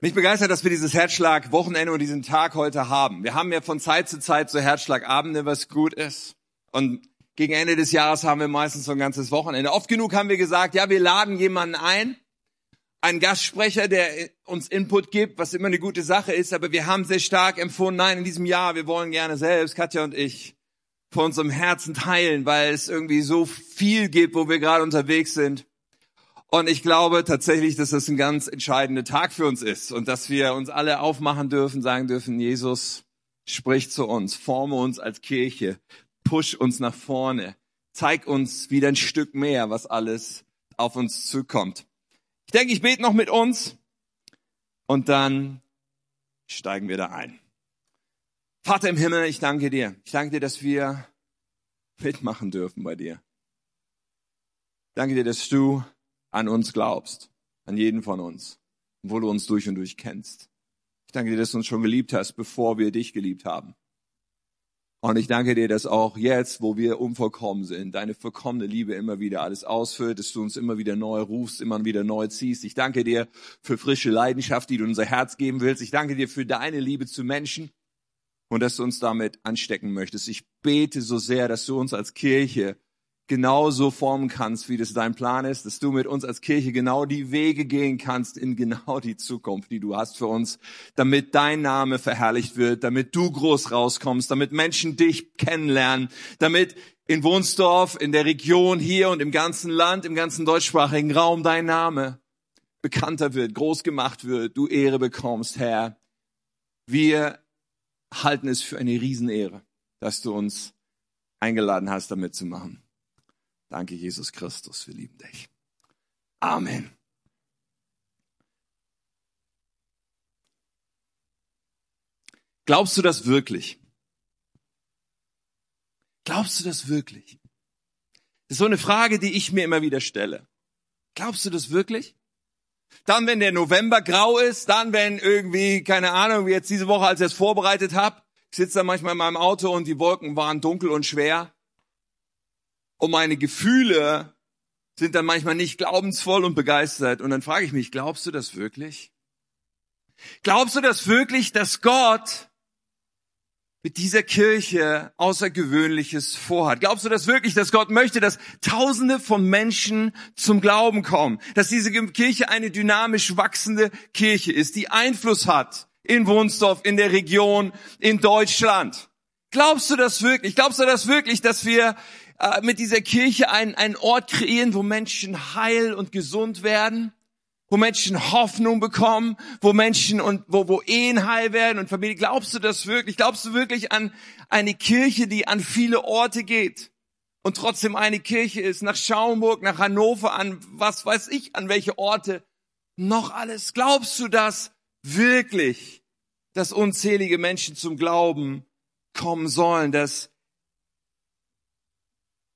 Mich begeistert, dass wir dieses Herzschlag-Wochenende und diesen Tag heute haben. Wir haben ja von Zeit zu Zeit so Herzschlagabende, was gut ist. Und gegen Ende des Jahres haben wir meistens so ein ganzes Wochenende. Oft genug haben wir gesagt, ja, wir laden jemanden ein, einen Gastsprecher, der uns Input gibt, was immer eine gute Sache ist. Aber wir haben sehr stark empfunden, nein, in diesem Jahr, wir wollen gerne selbst, Katja und ich, von unserem Herzen teilen, weil es irgendwie so viel gibt, wo wir gerade unterwegs sind. Und ich glaube tatsächlich, dass das ein ganz entscheidender Tag für uns ist und dass wir uns alle aufmachen dürfen, sagen dürfen, Jesus, sprich zu uns, forme uns als Kirche, push uns nach vorne, zeig uns wieder ein Stück mehr, was alles auf uns zukommt. Ich denke, ich bete noch mit uns und dann steigen wir da ein. Vater im Himmel, ich danke dir. Ich danke dir, dass wir mitmachen dürfen bei dir. Danke dir, dass du an uns glaubst, an jeden von uns, wo du uns durch und durch kennst. Ich danke dir, dass du uns schon geliebt hast, bevor wir dich geliebt haben. Und ich danke dir, dass auch jetzt, wo wir unvollkommen sind, deine vollkommene Liebe immer wieder alles ausfüllt, dass du uns immer wieder neu rufst, immer wieder neu ziehst. Ich danke dir für frische Leidenschaft, die du unser Herz geben willst. Ich danke dir für deine Liebe zu Menschen und dass du uns damit anstecken möchtest. Ich bete so sehr, dass du uns als Kirche genauso formen kannst, wie das dein Plan ist, dass du mit uns als Kirche genau die Wege gehen kannst in genau die Zukunft, die du hast für uns, damit dein Name verherrlicht wird, damit du groß rauskommst, damit Menschen dich kennenlernen, damit in Wohnsdorf, in der Region hier und im ganzen Land, im ganzen deutschsprachigen Raum dein Name bekannter wird, groß gemacht wird, du Ehre bekommst, Herr. Wir halten es für eine Riesenehre, dass du uns eingeladen hast, damit zu machen. Danke, Jesus Christus, wir lieben dich. Amen. Glaubst du das wirklich? Glaubst du das wirklich? Das ist so eine Frage, die ich mir immer wieder stelle. Glaubst du das wirklich? Dann, wenn der November grau ist, dann, wenn irgendwie, keine Ahnung, wie jetzt diese Woche, als ich es vorbereitet habe, ich sitze da manchmal in meinem Auto und die Wolken waren dunkel und schwer und meine Gefühle sind dann manchmal nicht glaubensvoll und begeistert. Und dann frage ich mich, glaubst du das wirklich? Glaubst du das wirklich, dass Gott mit dieser Kirche Außergewöhnliches vorhat? Glaubst du das wirklich, dass Gott möchte, dass Tausende von Menschen zum Glauben kommen? Dass diese Kirche eine dynamisch wachsende Kirche ist, die Einfluss hat in Wohnsdorf, in der Region, in Deutschland? Glaubst du das wirklich? Glaubst du das wirklich, dass wir äh, mit dieser Kirche einen, einen Ort kreieren, wo Menschen heil und gesund werden, wo Menschen Hoffnung bekommen, wo Menschen und wo, wo Ehen heil werden und Familie. Glaubst du das wirklich? Glaubst du wirklich an eine Kirche, die an viele Orte geht und trotzdem eine Kirche ist, nach Schaumburg, nach Hannover, an was weiß ich, an welche Orte noch alles? Glaubst du das wirklich, dass unzählige Menschen zum Glauben kommen sollen, dass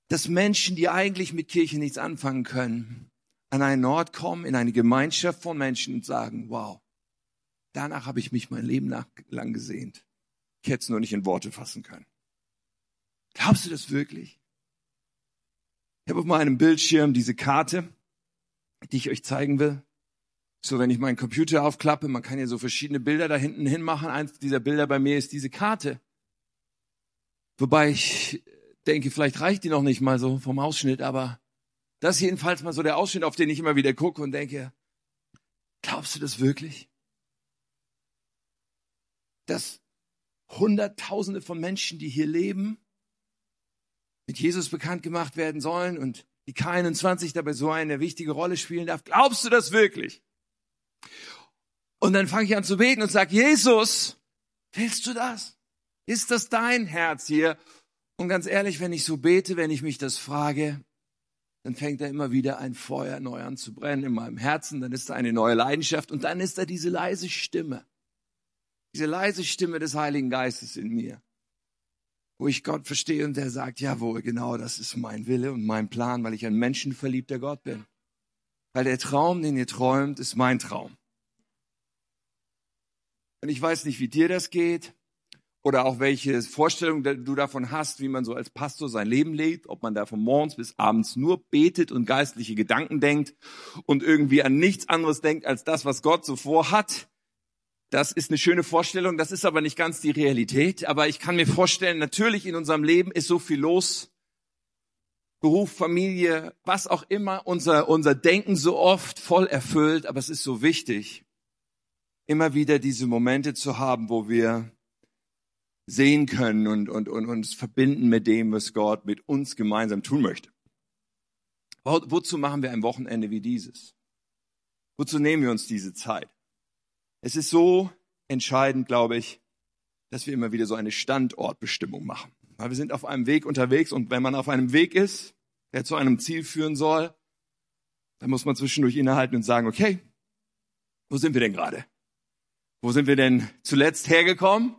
dass Menschen, die eigentlich mit Kirche nichts anfangen können, an einen Ort kommen, in eine Gemeinschaft von Menschen und sagen, wow, danach habe ich mich mein Leben lang gesehnt. Ich hätte es nur nicht in Worte fassen können. Glaubst du das wirklich? Ich habe auf meinem Bildschirm diese Karte, die ich euch zeigen will. So, wenn ich meinen Computer aufklappe, man kann ja so verschiedene Bilder da hinten hinmachen. Eins dieser Bilder bei mir ist diese Karte. Wobei ich denke, vielleicht reicht die noch nicht mal so vom Ausschnitt, aber das ist jedenfalls mal so der Ausschnitt, auf den ich immer wieder gucke und denke, glaubst du das wirklich? Dass Hunderttausende von Menschen, die hier leben, mit Jesus bekannt gemacht werden sollen und die K21 dabei so eine wichtige Rolle spielen darf. Glaubst du das wirklich? Und dann fange ich an zu beten und sage, Jesus, willst du das? Ist das dein Herz hier? Und ganz ehrlich, wenn ich so bete, wenn ich mich das frage, dann fängt da immer wieder ein Feuer neu an zu brennen in meinem Herzen, dann ist da eine neue Leidenschaft und dann ist da diese leise Stimme, diese leise Stimme des Heiligen Geistes in mir, wo ich Gott verstehe und der sagt, jawohl, genau, das ist mein Wille und mein Plan, weil ich ein menschenverliebter Gott bin. Weil der Traum, den ihr träumt, ist mein Traum. Und ich weiß nicht, wie dir das geht oder auch welche Vorstellung du davon hast, wie man so als Pastor sein Leben lebt, ob man da von morgens bis abends nur betet und geistliche Gedanken denkt und irgendwie an nichts anderes denkt als das, was Gott so vorhat. Das ist eine schöne Vorstellung, das ist aber nicht ganz die Realität. Aber ich kann mir vorstellen, natürlich in unserem Leben ist so viel los. Beruf, Familie, was auch immer, unser, unser Denken so oft voll erfüllt. Aber es ist so wichtig, immer wieder diese Momente zu haben, wo wir sehen können und, und, und uns verbinden mit dem, was Gott mit uns gemeinsam tun möchte. Wo, wozu machen wir ein Wochenende wie dieses? Wozu nehmen wir uns diese Zeit? Es ist so entscheidend, glaube ich, dass wir immer wieder so eine Standortbestimmung machen. Weil wir sind auf einem Weg unterwegs und wenn man auf einem Weg ist, der zu einem Ziel führen soll, dann muss man zwischendurch innehalten und sagen, okay, wo sind wir denn gerade? Wo sind wir denn zuletzt hergekommen?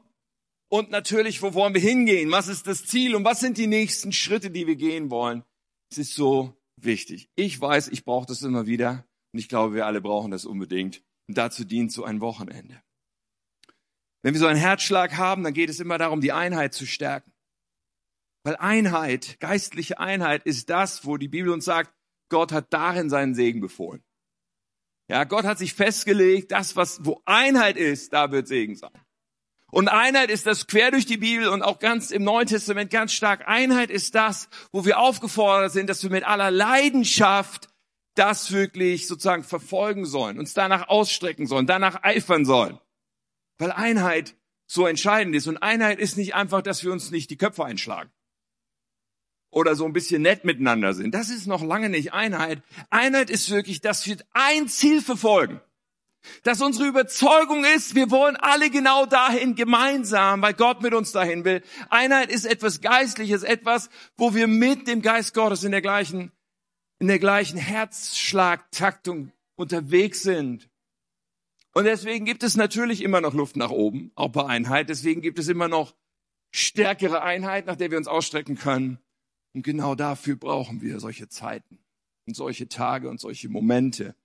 Und natürlich, wo wollen wir hingehen? Was ist das Ziel und was sind die nächsten Schritte, die wir gehen wollen? Es ist so wichtig. Ich weiß, ich brauche das immer wieder und ich glaube, wir alle brauchen das unbedingt. Und dazu dient so ein Wochenende. Wenn wir so einen Herzschlag haben, dann geht es immer darum, die Einheit zu stärken. Weil Einheit, geistliche Einheit ist das, wo die Bibel uns sagt, Gott hat darin seinen Segen befohlen. Ja, Gott hat sich festgelegt, das, was, wo Einheit ist, da wird Segen sein. Und Einheit ist das quer durch die Bibel und auch ganz im Neuen Testament ganz stark. Einheit ist das, wo wir aufgefordert sind, dass wir mit aller Leidenschaft das wirklich sozusagen verfolgen sollen, uns danach ausstrecken sollen, danach eifern sollen. Weil Einheit so entscheidend ist. Und Einheit ist nicht einfach, dass wir uns nicht die Köpfe einschlagen. Oder so ein bisschen nett miteinander sind. Das ist noch lange nicht Einheit. Einheit ist wirklich, dass wir ein Ziel verfolgen. Dass unsere Überzeugung ist, wir wollen alle genau dahin gemeinsam, weil Gott mit uns dahin will. Einheit ist etwas Geistliches, etwas, wo wir mit dem Geist Gottes in der gleichen, in der gleichen Herzschlagtaktung unterwegs sind. Und deswegen gibt es natürlich immer noch Luft nach oben, auch bei Einheit. Deswegen gibt es immer noch stärkere Einheit, nach der wir uns ausstrecken können. Und genau dafür brauchen wir solche Zeiten und solche Tage und solche Momente.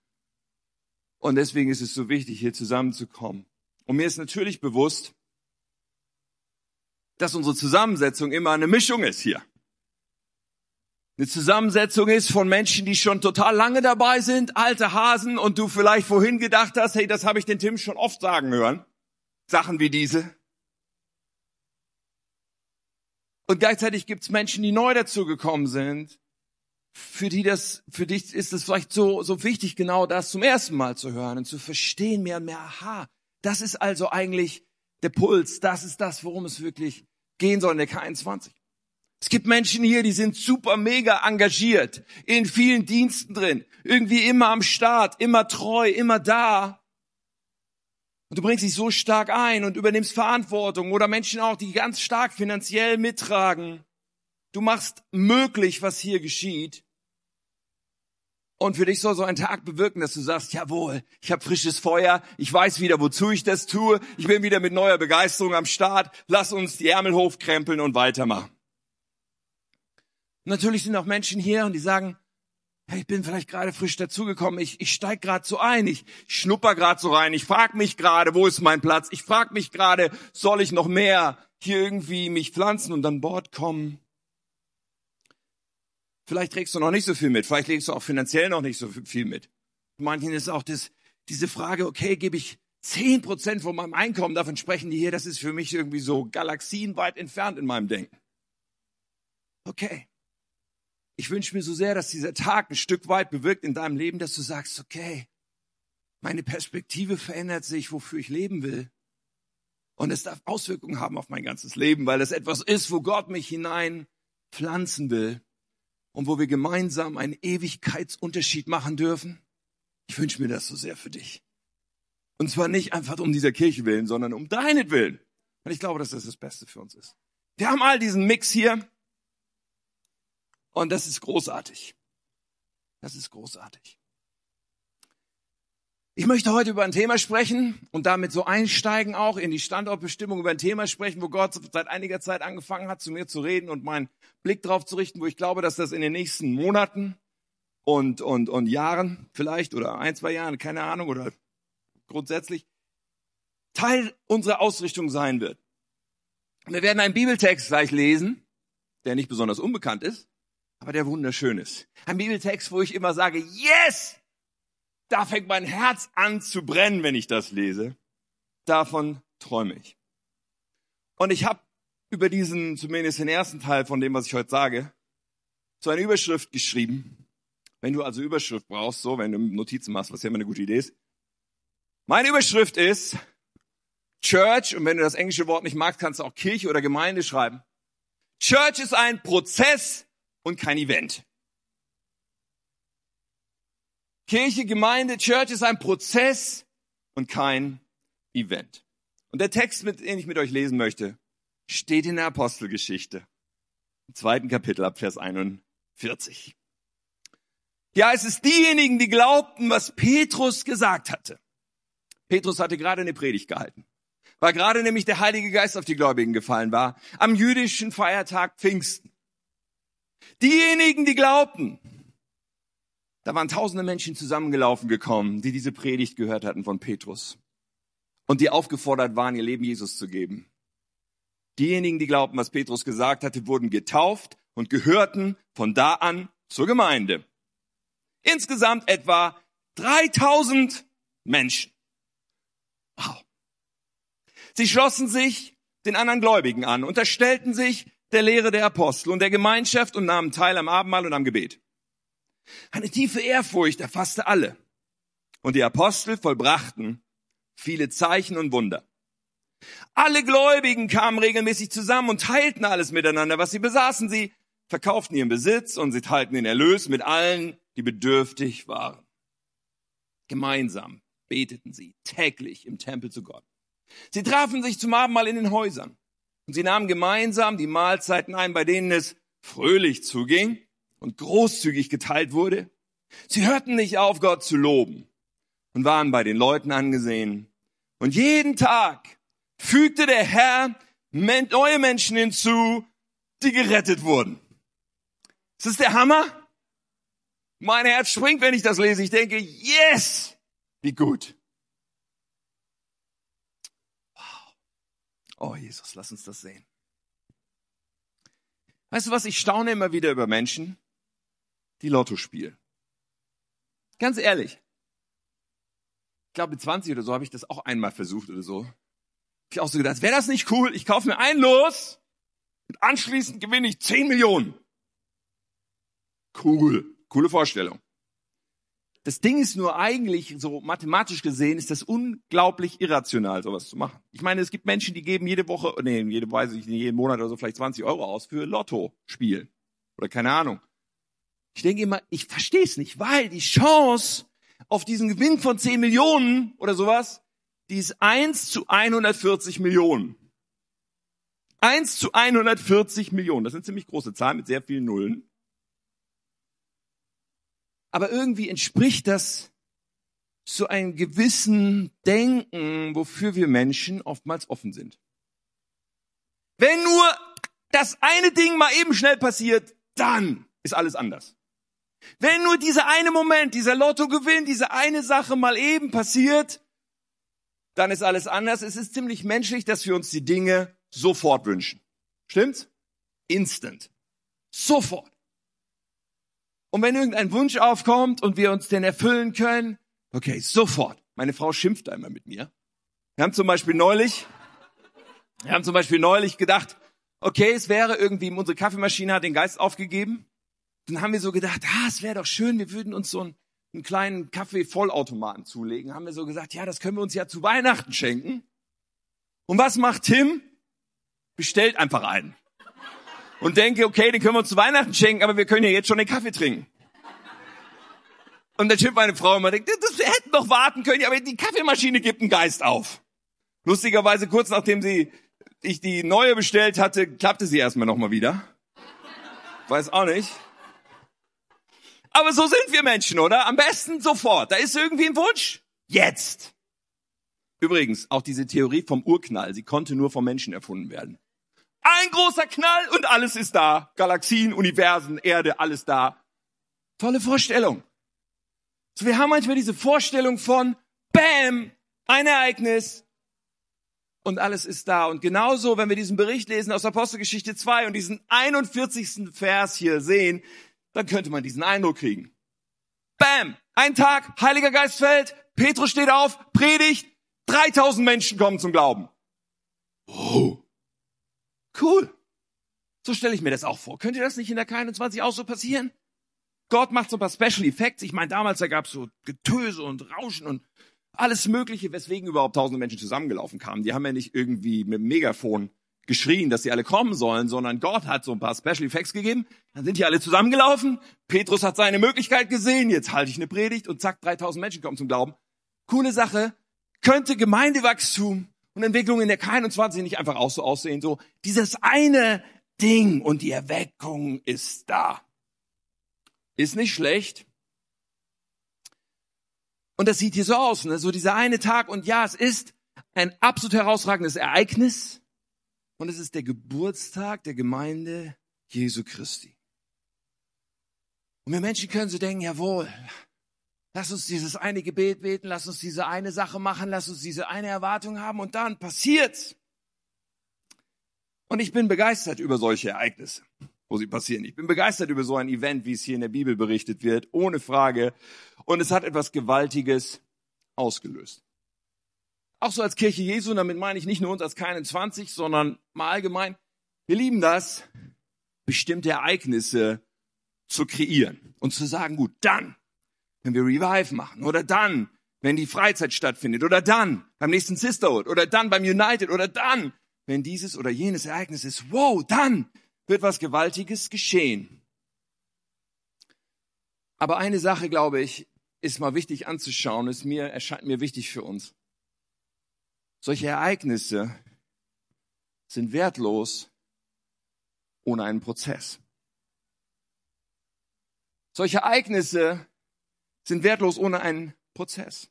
Und deswegen ist es so wichtig, hier zusammenzukommen. Und mir ist natürlich bewusst, dass unsere Zusammensetzung immer eine Mischung ist hier. Eine Zusammensetzung ist von Menschen, die schon total lange dabei sind, alte Hasen, und du vielleicht vorhin gedacht hast, hey, das habe ich den Tim schon oft sagen hören. Sachen wie diese. Und gleichzeitig gibt's Menschen, die neu dazugekommen sind, für die das, für dich ist es vielleicht so, so wichtig, genau das zum ersten Mal zu hören und zu verstehen mehr und mehr, aha, das ist also eigentlich der Puls, das ist das, worum es wirklich gehen soll in der K21. Es gibt Menschen hier, die sind super mega engagiert, in vielen Diensten drin, irgendwie immer am Start, immer treu, immer da. Und du bringst dich so stark ein und übernimmst Verantwortung oder Menschen auch, die ganz stark finanziell mittragen. Du machst möglich, was hier geschieht. Und für dich soll so ein Tag bewirken, dass du sagst, jawohl, ich habe frisches Feuer, ich weiß wieder, wozu ich das tue, ich bin wieder mit neuer Begeisterung am Start, lass uns die Ärmel hochkrempeln und weitermachen. Natürlich sind auch Menschen hier und die sagen, hey, ich bin vielleicht gerade frisch dazugekommen, ich, ich steig gerade so ein, ich schnupper gerade so rein, ich frag mich gerade, wo ist mein Platz, ich frag mich gerade, soll ich noch mehr hier irgendwie mich pflanzen und an Bord kommen? Vielleicht trägst du noch nicht so viel mit. Vielleicht legst du auch finanziell noch nicht so viel mit. Manchen ist auch das, diese Frage, okay, gebe ich zehn Prozent von meinem Einkommen, davon sprechen die hier, das ist für mich irgendwie so galaxienweit entfernt in meinem Denken. Okay. Ich wünsche mir so sehr, dass dieser Tag ein Stück weit bewirkt in deinem Leben, dass du sagst, okay, meine Perspektive verändert sich, wofür ich leben will. Und es darf Auswirkungen haben auf mein ganzes Leben, weil es etwas ist, wo Gott mich hinein pflanzen will und wo wir gemeinsam einen Ewigkeitsunterschied machen dürfen? Ich wünsche mir das so sehr für dich. Und zwar nicht einfach um dieser Kirche willen, sondern um deinetwillen. Und ich glaube, dass das das Beste für uns ist. Wir haben all diesen Mix hier. Und das ist großartig. Das ist großartig. Ich möchte heute über ein Thema sprechen und damit so einsteigen auch in die Standortbestimmung, über ein Thema sprechen, wo Gott seit einiger Zeit angefangen hat, zu mir zu reden und meinen Blick drauf zu richten, wo ich glaube, dass das in den nächsten Monaten und, und, und Jahren vielleicht oder ein, zwei Jahren, keine Ahnung, oder grundsätzlich Teil unserer Ausrichtung sein wird. Wir werden einen Bibeltext gleich lesen, der nicht besonders unbekannt ist, aber der wunderschön ist. Ein Bibeltext, wo ich immer sage, yes! Da fängt mein Herz an zu brennen, wenn ich das lese. davon träume ich. Und ich habe über diesen, zumindest den ersten Teil von dem, was ich heute sage, so eine Überschrift geschrieben. Wenn du also Überschrift brauchst, so, wenn du Notizen machst, was ja immer eine gute Idee ist. Meine Überschrift ist Church, und wenn du das englische Wort nicht magst, kannst du auch Kirche oder Gemeinde schreiben. Church ist ein Prozess und kein Event. Kirche, Gemeinde, Church ist ein Prozess und kein Event. Und der Text, mit, den ich mit euch lesen möchte, steht in der Apostelgeschichte, im zweiten Kapitel ab Vers 41. Ja, es ist diejenigen, die glaubten, was Petrus gesagt hatte. Petrus hatte gerade eine Predigt gehalten, weil gerade nämlich der Heilige Geist auf die Gläubigen gefallen war, am jüdischen Feiertag Pfingsten. Diejenigen, die glaubten, da waren tausende Menschen zusammengelaufen gekommen, die diese Predigt gehört hatten von Petrus und die aufgefordert waren, ihr Leben Jesus zu geben. Diejenigen, die glaubten, was Petrus gesagt hatte, wurden getauft und gehörten von da an zur Gemeinde. Insgesamt etwa 3000 Menschen. Wow. Sie schlossen sich den anderen Gläubigen an, unterstellten sich der Lehre der Apostel und der Gemeinschaft und nahmen teil am Abendmahl und am Gebet. Eine tiefe Ehrfurcht erfasste alle. Und die Apostel vollbrachten viele Zeichen und Wunder. Alle Gläubigen kamen regelmäßig zusammen und teilten alles miteinander, was sie besaßen. Sie verkauften ihren Besitz und sie teilten den Erlös mit allen, die bedürftig waren. Gemeinsam beteten sie täglich im Tempel zu Gott. Sie trafen sich zum Abendmahl in den Häusern und sie nahmen gemeinsam die Mahlzeiten ein, bei denen es fröhlich zuging und großzügig geteilt wurde. Sie hörten nicht auf, Gott zu loben und waren bei den Leuten angesehen. Und jeden Tag fügte der Herr neue Menschen hinzu, die gerettet wurden. Ist das der Hammer? Mein Herz springt, wenn ich das lese. Ich denke, yes, wie gut. Wow. Oh Jesus, lass uns das sehen. Weißt du was, ich staune immer wieder über Menschen, die Lotto spielen. Ganz ehrlich. Ich glaube, mit 20 oder so habe ich das auch einmal versucht oder so. Ich auch so gedacht, wäre das nicht cool? Ich kaufe mir ein Los und anschließend gewinne ich 10 Millionen. Cool. Coole Vorstellung. Das Ding ist nur eigentlich, so mathematisch gesehen, ist das unglaublich irrational, sowas zu machen. Ich meine, es gibt Menschen, die geben jede Woche, nee, jede, weiß ich nicht, jeden Monat oder so vielleicht 20 Euro aus für Lotto spielen. Oder keine Ahnung. Ich denke immer, ich verstehe es nicht, weil die Chance auf diesen Gewinn von 10 Millionen oder sowas, die ist 1 zu 140 Millionen. 1 zu 140 Millionen. Das sind ziemlich große Zahlen mit sehr vielen Nullen. Aber irgendwie entspricht das so einem gewissen Denken, wofür wir Menschen oftmals offen sind. Wenn nur das eine Ding mal eben schnell passiert, dann ist alles anders. Wenn nur dieser eine Moment, dieser Lottogewinn, diese eine Sache mal eben passiert, dann ist alles anders. Es ist ziemlich menschlich, dass wir uns die Dinge sofort wünschen. Stimmt's? Instant. Sofort. Und wenn irgendein Wunsch aufkommt und wir uns den erfüllen können, okay, sofort. Meine Frau schimpft einmal mit mir. Wir haben zum Beispiel neulich, wir haben zum Beispiel neulich gedacht, okay, es wäre irgendwie, unsere Kaffeemaschine hat den Geist aufgegeben dann haben wir so gedacht, ah, es wäre doch schön, wir würden uns so einen, einen kleinen Kaffee-Vollautomaten zulegen. Haben wir so gesagt, ja, das können wir uns ja zu Weihnachten schenken. Und was macht Tim? Bestellt einfach einen. Und denke, okay, den können wir uns zu Weihnachten schenken, aber wir können ja jetzt schon den Kaffee trinken. Und dann schimpft meine Frau immer, denkt, das, hätten doch warten können, aber die Kaffeemaschine gibt einen Geist auf. Lustigerweise kurz nachdem sie, ich die neue bestellt hatte, klappte sie erstmal nochmal wieder. Weiß auch nicht. Aber so sind wir Menschen, oder? Am besten sofort. Da ist irgendwie ein Wunsch. Jetzt. Übrigens, auch diese Theorie vom Urknall, sie konnte nur vom Menschen erfunden werden. Ein großer Knall und alles ist da. Galaxien, Universen, Erde, alles da. Tolle Vorstellung. So, wir haben manchmal diese Vorstellung von, Bam, ein Ereignis und alles ist da. Und genauso, wenn wir diesen Bericht lesen aus Apostelgeschichte 2 und diesen 41. Vers hier sehen, dann könnte man diesen Eindruck kriegen. Bam! Ein Tag, Heiliger Geist fällt, Petrus steht auf, predigt, 3000 Menschen kommen zum Glauben. Oh. Cool. So stelle ich mir das auch vor. Könnt ihr das nicht in der K21 auch so passieren? Gott macht so ein paar Special Effects. Ich meine, damals da gab es so Getöse und Rauschen und alles Mögliche, weswegen überhaupt tausende Menschen zusammengelaufen kamen. Die haben ja nicht irgendwie mit dem Megafon geschrien, dass sie alle kommen sollen, sondern Gott hat so ein paar Special Effects gegeben. Dann sind die alle zusammengelaufen. Petrus hat seine Möglichkeit gesehen. Jetzt halte ich eine Predigt und zack, 3000 Menschen kommen zum Glauben. Coole Sache. Könnte Gemeindewachstum und Entwicklung in der K21 nicht einfach auch so aussehen, so dieses eine Ding und die Erweckung ist da. Ist nicht schlecht. Und das sieht hier so aus, ne? so dieser eine Tag und ja, es ist ein absolut herausragendes Ereignis und es ist der Geburtstag der Gemeinde Jesu Christi. Und wir Menschen können so denken, jawohl, lass uns dieses eine Gebet beten, lass uns diese eine Sache machen, lass uns diese eine Erwartung haben und dann passiert's. Und ich bin begeistert über solche Ereignisse, wo sie passieren. Ich bin begeistert über so ein Event, wie es hier in der Bibel berichtet wird, ohne Frage. Und es hat etwas Gewaltiges ausgelöst. Auch so als Kirche Jesu, damit meine ich nicht nur uns als keinen 20, sondern mal allgemein. Wir lieben das, bestimmte Ereignisse zu kreieren und zu sagen, gut, dann, wenn wir Revive machen oder dann, wenn die Freizeit stattfindet oder dann beim nächsten Sisterhood oder dann beim United oder dann, wenn dieses oder jenes Ereignis ist, wow, dann wird was Gewaltiges geschehen. Aber eine Sache, glaube ich, ist mal wichtig anzuschauen, ist mir, erscheint mir wichtig für uns. Solche Ereignisse sind wertlos ohne einen Prozess. Solche Ereignisse sind wertlos ohne einen Prozess.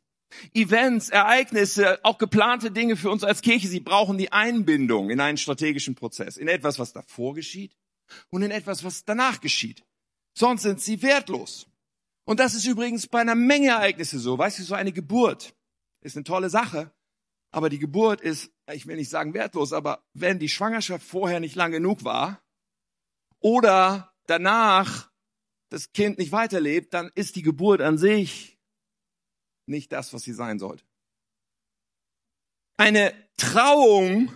Events, Ereignisse, auch geplante Dinge für uns als Kirche, sie brauchen die Einbindung in einen strategischen Prozess, in etwas, was davor geschieht und in etwas, was danach geschieht. Sonst sind sie wertlos. Und das ist übrigens bei einer Menge Ereignisse so. Weißt du, so eine Geburt ist eine tolle Sache, aber die Geburt ist, ich will nicht sagen wertlos, aber wenn die Schwangerschaft vorher nicht lang genug war oder danach das Kind nicht weiterlebt, dann ist die Geburt an sich nicht das, was sie sein sollte. Eine Trauung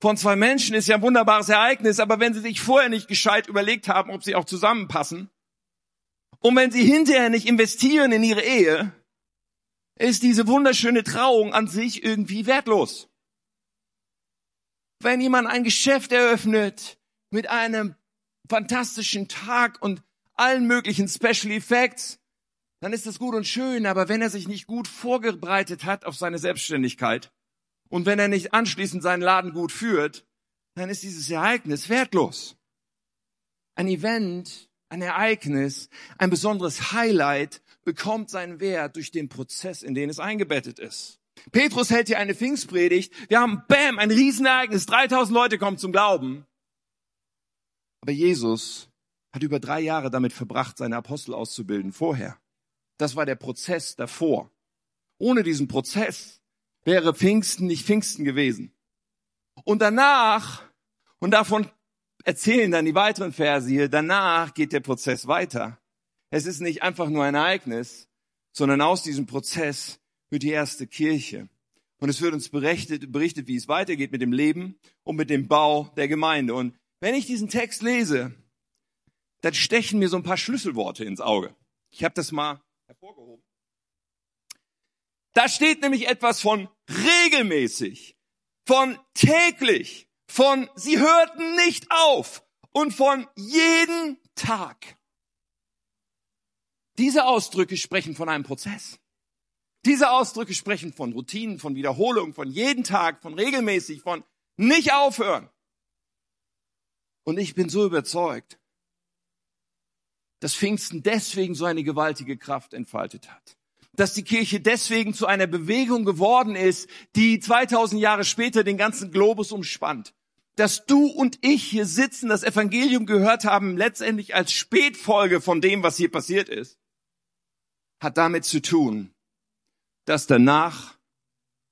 von zwei Menschen ist ja ein wunderbares Ereignis, aber wenn sie sich vorher nicht gescheit überlegt haben, ob sie auch zusammenpassen, und wenn sie hinterher nicht investieren in ihre Ehe, ist diese wunderschöne Trauung an sich irgendwie wertlos. Wenn jemand ein Geschäft eröffnet mit einem fantastischen Tag und allen möglichen Special Effects, dann ist das gut und schön, aber wenn er sich nicht gut vorbereitet hat auf seine Selbstständigkeit und wenn er nicht anschließend seinen Laden gut führt, dann ist dieses Ereignis wertlos. Ein Event, ein Ereignis, ein besonderes Highlight bekommt seinen Wert durch den Prozess, in den es eingebettet ist. Petrus hält hier eine Pfingstpredigt. Wir haben, bam, ein Riesenereignis. 3000 Leute kommen zum Glauben. Aber Jesus hat über drei Jahre damit verbracht, seine Apostel auszubilden vorher. Das war der Prozess davor. Ohne diesen Prozess wäre Pfingsten nicht Pfingsten gewesen. Und danach, und davon erzählen dann die weiteren Verse hier, danach geht der Prozess weiter. Es ist nicht einfach nur ein Ereignis, sondern aus diesem Prozess wird die erste Kirche. Und es wird uns berichtet, berichtet, wie es weitergeht mit dem Leben und mit dem Bau der Gemeinde. Und wenn ich diesen Text lese, dann stechen mir so ein paar Schlüsselworte ins Auge. Ich habe das mal hervorgehoben. Da steht nämlich etwas von regelmäßig, von täglich, von sie hörten nicht auf und von jeden Tag. Diese Ausdrücke sprechen von einem Prozess. Diese Ausdrücke sprechen von Routinen, von Wiederholung, von jeden Tag, von regelmäßig, von nicht aufhören. Und ich bin so überzeugt, dass Pfingsten deswegen so eine gewaltige Kraft entfaltet hat. Dass die Kirche deswegen zu einer Bewegung geworden ist, die 2000 Jahre später den ganzen Globus umspannt. Dass du und ich hier sitzen, das Evangelium gehört haben, letztendlich als Spätfolge von dem, was hier passiert ist, hat damit zu tun, dass danach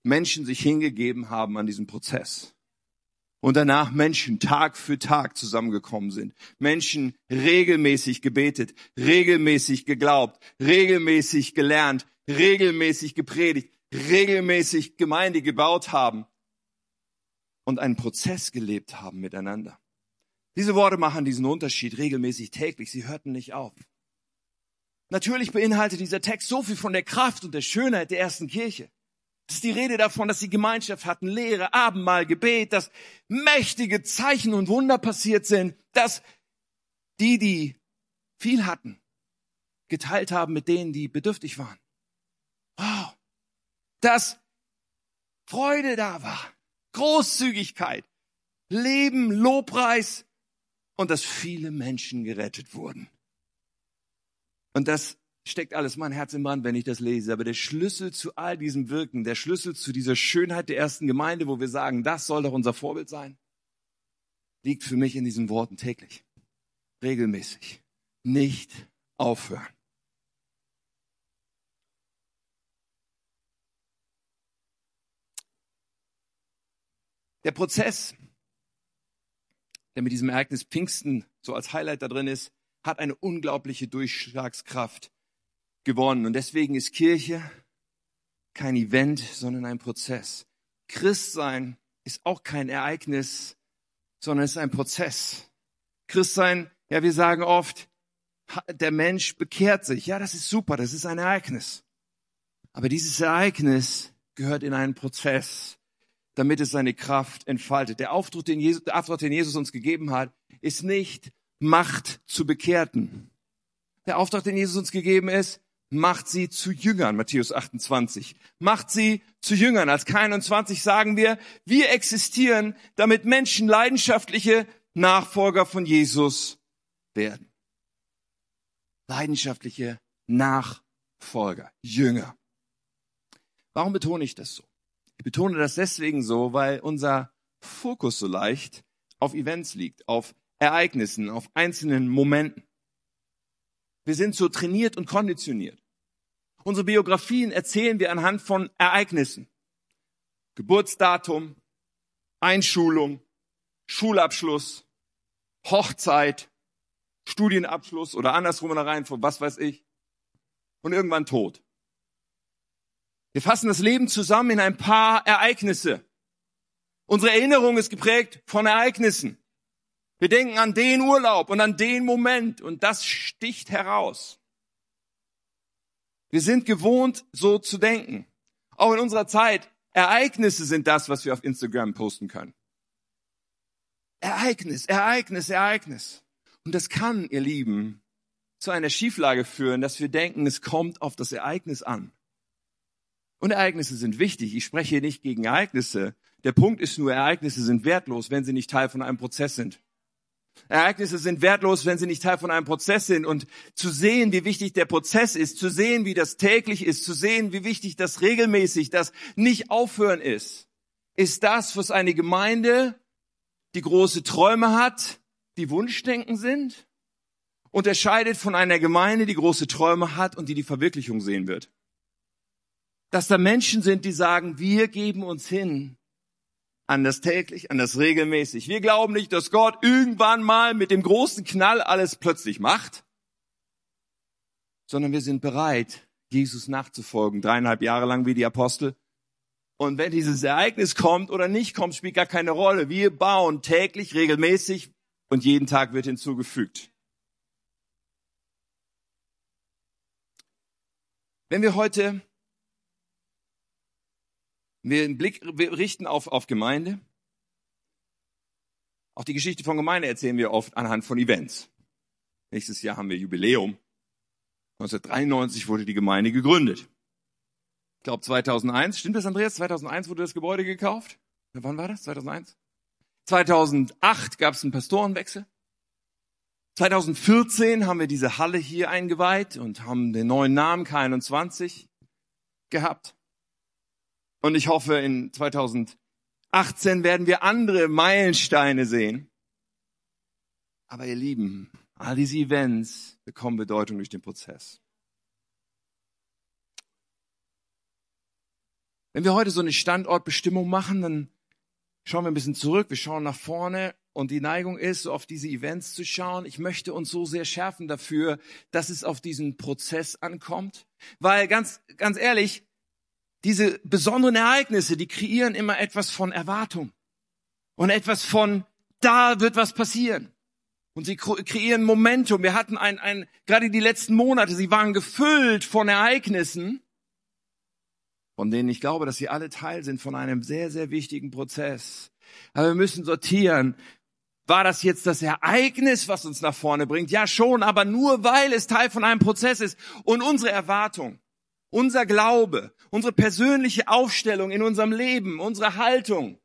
Menschen sich hingegeben haben an diesem Prozess und danach Menschen Tag für Tag zusammengekommen sind. Menschen regelmäßig gebetet, regelmäßig geglaubt, regelmäßig gelernt, regelmäßig gepredigt, regelmäßig Gemeinde gebaut haben und einen Prozess gelebt haben miteinander. Diese Worte machen diesen Unterschied regelmäßig täglich. Sie hörten nicht auf. Natürlich beinhaltet dieser Text so viel von der Kraft und der Schönheit der ersten Kirche. Es ist die Rede davon, dass sie Gemeinschaft hatten, Lehre, Abendmahl, Gebet, dass mächtige Zeichen und Wunder passiert sind, dass die, die viel hatten, geteilt haben mit denen, die bedürftig waren. Wow. Dass Freude da war, Großzügigkeit, Leben, Lobpreis und dass viele Menschen gerettet wurden. Und das steckt alles mein Herz im Brand, wenn ich das lese. Aber der Schlüssel zu all diesem Wirken, der Schlüssel zu dieser Schönheit der ersten Gemeinde, wo wir sagen, das soll doch unser Vorbild sein, liegt für mich in diesen Worten täglich, regelmäßig, nicht aufhören. Der Prozess, der mit diesem Ereignis Pfingsten so als Highlight da drin ist, hat eine unglaubliche Durchschlagskraft gewonnen. Und deswegen ist Kirche kein Event, sondern ein Prozess. Christsein ist auch kein Ereignis, sondern es ist ein Prozess. Christsein, ja, wir sagen oft, der Mensch bekehrt sich. Ja, das ist super, das ist ein Ereignis. Aber dieses Ereignis gehört in einen Prozess, damit es seine Kraft entfaltet. Der Auftrag, den Jesus, der Auftrag, den Jesus uns gegeben hat, ist nicht Macht zu Bekehrten. Der Auftrag, den Jesus uns gegeben ist, macht sie zu Jüngern, Matthäus 28. Macht sie zu Jüngern. Als K21 sagen wir, wir existieren, damit Menschen leidenschaftliche Nachfolger von Jesus werden. Leidenschaftliche Nachfolger, Jünger. Warum betone ich das so? Ich betone das deswegen so, weil unser Fokus so leicht auf Events liegt, auf Ereignissen, auf einzelnen Momenten. Wir sind so trainiert und konditioniert. Unsere Biografien erzählen wir anhand von Ereignissen. Geburtsdatum, Einschulung, Schulabschluss, Hochzeit, Studienabschluss oder andersrum in der Reihenfolge, was weiß ich. Und irgendwann Tod. Wir fassen das Leben zusammen in ein paar Ereignisse. Unsere Erinnerung ist geprägt von Ereignissen. Wir denken an den Urlaub und an den Moment und das sticht heraus. Wir sind gewohnt, so zu denken. Auch in unserer Zeit, Ereignisse sind das, was wir auf Instagram posten können. Ereignis, Ereignis, Ereignis. Und das kann, ihr Lieben, zu einer Schieflage führen, dass wir denken, es kommt auf das Ereignis an. Und Ereignisse sind wichtig. Ich spreche hier nicht gegen Ereignisse. Der Punkt ist nur, Ereignisse sind wertlos, wenn sie nicht Teil von einem Prozess sind. Ereignisse sind wertlos, wenn sie nicht Teil von einem Prozess sind. Und zu sehen, wie wichtig der Prozess ist, zu sehen, wie das täglich ist, zu sehen, wie wichtig das regelmäßig, das nicht aufhören ist, ist das, was eine Gemeinde, die große Träume hat, die Wunschdenken sind, unterscheidet von einer Gemeinde, die große Träume hat und die die Verwirklichung sehen wird. Dass da Menschen sind, die sagen, wir geben uns hin an das täglich, an das regelmäßig. Wir glauben nicht, dass Gott irgendwann mal mit dem großen Knall alles plötzlich macht, sondern wir sind bereit, Jesus nachzufolgen, dreieinhalb Jahre lang wie die Apostel. Und wenn dieses Ereignis kommt oder nicht kommt, spielt gar keine Rolle. Wir bauen täglich, regelmäßig und jeden Tag wird hinzugefügt. Wenn wir heute wir einen Blick richten auf, auf Gemeinde. Auch die Geschichte von Gemeinde erzählen wir oft anhand von Events. Nächstes Jahr haben wir Jubiläum. 1993 wurde die Gemeinde gegründet. Ich glaube 2001, stimmt das Andreas? 2001 wurde das Gebäude gekauft? Wann war das? 2001? 2008 gab es einen Pastorenwechsel. 2014 haben wir diese Halle hier eingeweiht und haben den neuen Namen K21 gehabt. Und ich hoffe, in 2018 werden wir andere Meilensteine sehen. Aber ihr Lieben, all diese Events bekommen Bedeutung durch den Prozess. Wenn wir heute so eine Standortbestimmung machen, dann schauen wir ein bisschen zurück, wir schauen nach vorne und die Neigung ist, so auf diese Events zu schauen. Ich möchte uns so sehr schärfen dafür, dass es auf diesen Prozess ankommt. Weil ganz, ganz ehrlich, diese besonderen Ereignisse, die kreieren immer etwas von Erwartung und etwas von, da wird was passieren. Und sie kreieren Momentum. Wir hatten ein, ein, gerade die letzten Monate, sie waren gefüllt von Ereignissen, von denen ich glaube, dass sie alle Teil sind von einem sehr, sehr wichtigen Prozess. Aber wir müssen sortieren. War das jetzt das Ereignis, was uns nach vorne bringt? Ja, schon, aber nur weil es Teil von einem Prozess ist. Und unsere Erwartung, unser Glaube, unsere persönliche Aufstellung in unserem Leben, unsere Haltung,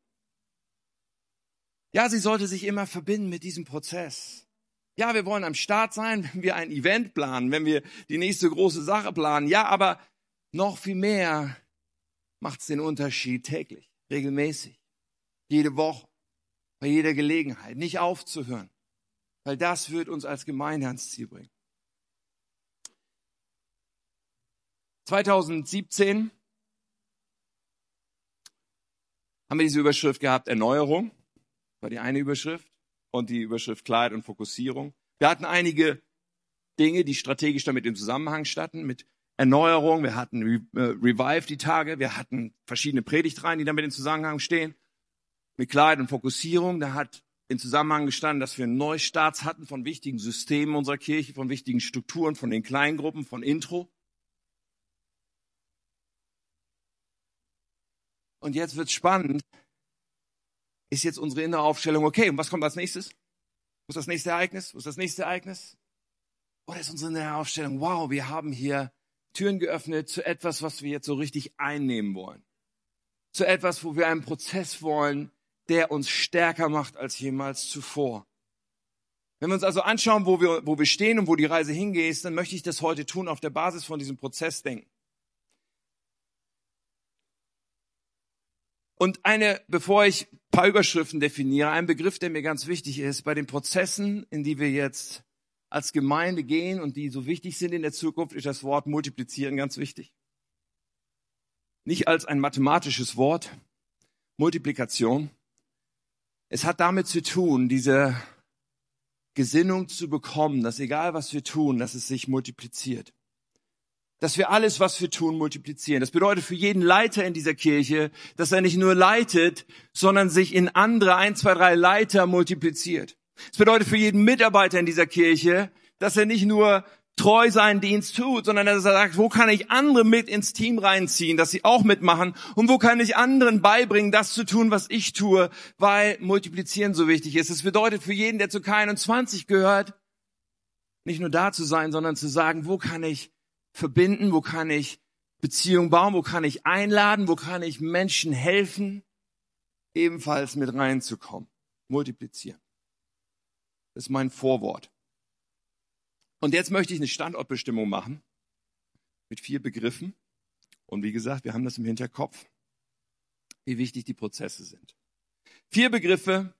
ja, sie sollte sich immer verbinden mit diesem Prozess. Ja, wir wollen am Start sein, wenn wir ein Event planen, wenn wir die nächste große Sache planen. Ja, aber noch viel mehr macht es den Unterschied täglich, regelmäßig, jede Woche, bei jeder Gelegenheit, nicht aufzuhören, weil das wird uns als Gemeinde ans Ziel bringen. 2017 haben wir diese Überschrift gehabt, Erneuerung, war die eine Überschrift, und die Überschrift Klarheit und Fokussierung. Wir hatten einige Dinge, die strategisch damit im Zusammenhang standen, mit Erneuerung, wir hatten Re äh, Revive die Tage, wir hatten verschiedene Predigtreihen, die damit in Zusammenhang stehen. Mit Klarheit und Fokussierung, da hat in Zusammenhang gestanden, dass wir Neustarts hatten von wichtigen Systemen unserer Kirche, von wichtigen Strukturen, von den Kleingruppen, von Intro. Und jetzt wird's spannend. Ist jetzt unsere innere Aufstellung okay? Und was kommt als nächstes? Wo ist das nächste Ereignis? Wo ist das nächste Ereignis? Oder ist unsere innere Aufstellung? Wow, wir haben hier Türen geöffnet zu etwas, was wir jetzt so richtig einnehmen wollen. Zu etwas, wo wir einen Prozess wollen, der uns stärker macht als jemals zuvor. Wenn wir uns also anschauen, wo wir, wo wir stehen und wo die Reise hingeht, dann möchte ich das heute tun auf der Basis von diesem Prozess Und eine, bevor ich ein paar Überschriften definiere, ein Begriff, der mir ganz wichtig ist, bei den Prozessen, in die wir jetzt als Gemeinde gehen und die so wichtig sind in der Zukunft, ist das Wort multiplizieren ganz wichtig. Nicht als ein mathematisches Wort, Multiplikation. Es hat damit zu tun, diese Gesinnung zu bekommen, dass egal was wir tun, dass es sich multipliziert. Dass wir alles, was wir tun, multiplizieren. Das bedeutet für jeden Leiter in dieser Kirche, dass er nicht nur leitet, sondern sich in andere ein, zwei, drei Leiter multipliziert. Es bedeutet für jeden Mitarbeiter in dieser Kirche, dass er nicht nur treu seinen Dienst tut, sondern dass er sagt, wo kann ich andere mit ins Team reinziehen, dass sie auch mitmachen und wo kann ich anderen beibringen, das zu tun, was ich tue, weil multiplizieren so wichtig ist. Es bedeutet für jeden, der zu K21 gehört, nicht nur da zu sein, sondern zu sagen, wo kann ich verbinden, wo kann ich Beziehung bauen, wo kann ich einladen, wo kann ich Menschen helfen, ebenfalls mit reinzukommen. Multiplizieren. Das ist mein Vorwort. Und jetzt möchte ich eine Standortbestimmung machen mit vier Begriffen. Und wie gesagt, wir haben das im Hinterkopf, wie wichtig die Prozesse sind. Vier Begriffe,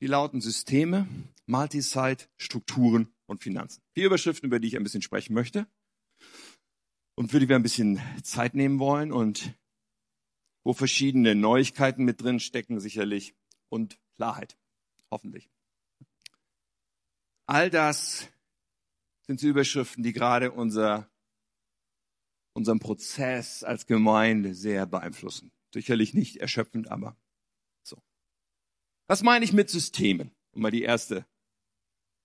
die lauten Systeme, Multisite, Strukturen und Finanzen. Vier Überschriften, über die ich ein bisschen sprechen möchte und für die wir ein bisschen Zeit nehmen wollen und wo verschiedene Neuigkeiten mit drin stecken sicherlich und Klarheit, hoffentlich. All das sind so Überschriften, die gerade unser, unseren Prozess als Gemeinde sehr beeinflussen. Sicherlich nicht erschöpfend, aber so. Was meine ich mit Systemen? Um mal die erste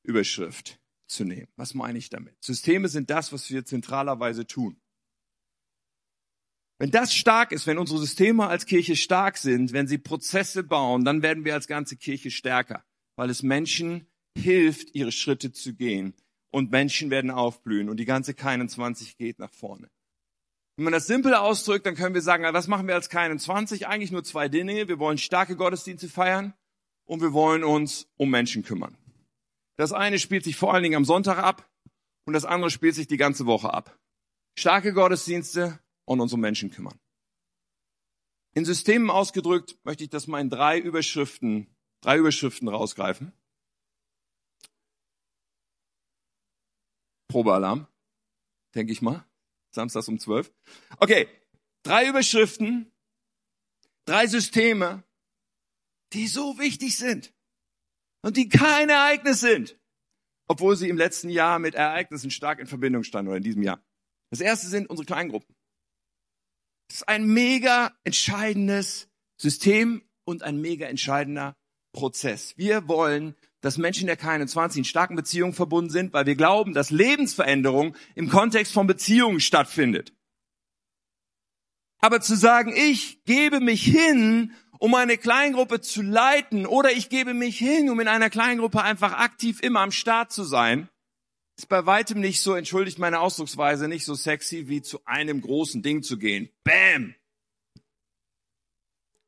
Überschrift zu nehmen. Was meine ich damit? Systeme sind das, was wir zentralerweise tun. Wenn das stark ist, wenn unsere Systeme als Kirche stark sind, wenn sie Prozesse bauen, dann werden wir als ganze Kirche stärker, weil es Menschen hilft, ihre Schritte zu gehen. Und Menschen werden aufblühen und die ganze K21 geht nach vorne. Wenn man das simpel ausdrückt, dann können wir sagen, was machen wir als K21? Eigentlich nur zwei Dinge. Wir wollen starke Gottesdienste feiern und wir wollen uns um Menschen kümmern. Das eine spielt sich vor allen Dingen am Sonntag ab und das andere spielt sich die ganze Woche ab. Starke Gottesdienste und uns um Menschen kümmern. In Systemen ausgedrückt möchte ich das mal in drei Überschriften, drei Überschriften rausgreifen. Probealarm, denke ich mal. Samstags um zwölf. Okay, drei Überschriften, drei Systeme, die so wichtig sind und die kein Ereignis sind, obwohl sie im letzten Jahr mit Ereignissen stark in Verbindung standen oder in diesem Jahr. Das erste sind unsere Kleingruppen. Das ist ein mega entscheidendes System und ein mega entscheidender Prozess. Wir wollen, dass Menschen der K21 in starken Beziehungen verbunden sind, weil wir glauben, dass Lebensveränderung im Kontext von Beziehungen stattfindet. Aber zu sagen, ich gebe mich hin, um eine Kleingruppe zu leiten, oder ich gebe mich hin, um in einer Kleingruppe einfach aktiv immer am Start zu sein, ist bei weitem nicht so, entschuldigt meine Ausdrucksweise, nicht so sexy wie zu einem großen Ding zu gehen. Bam!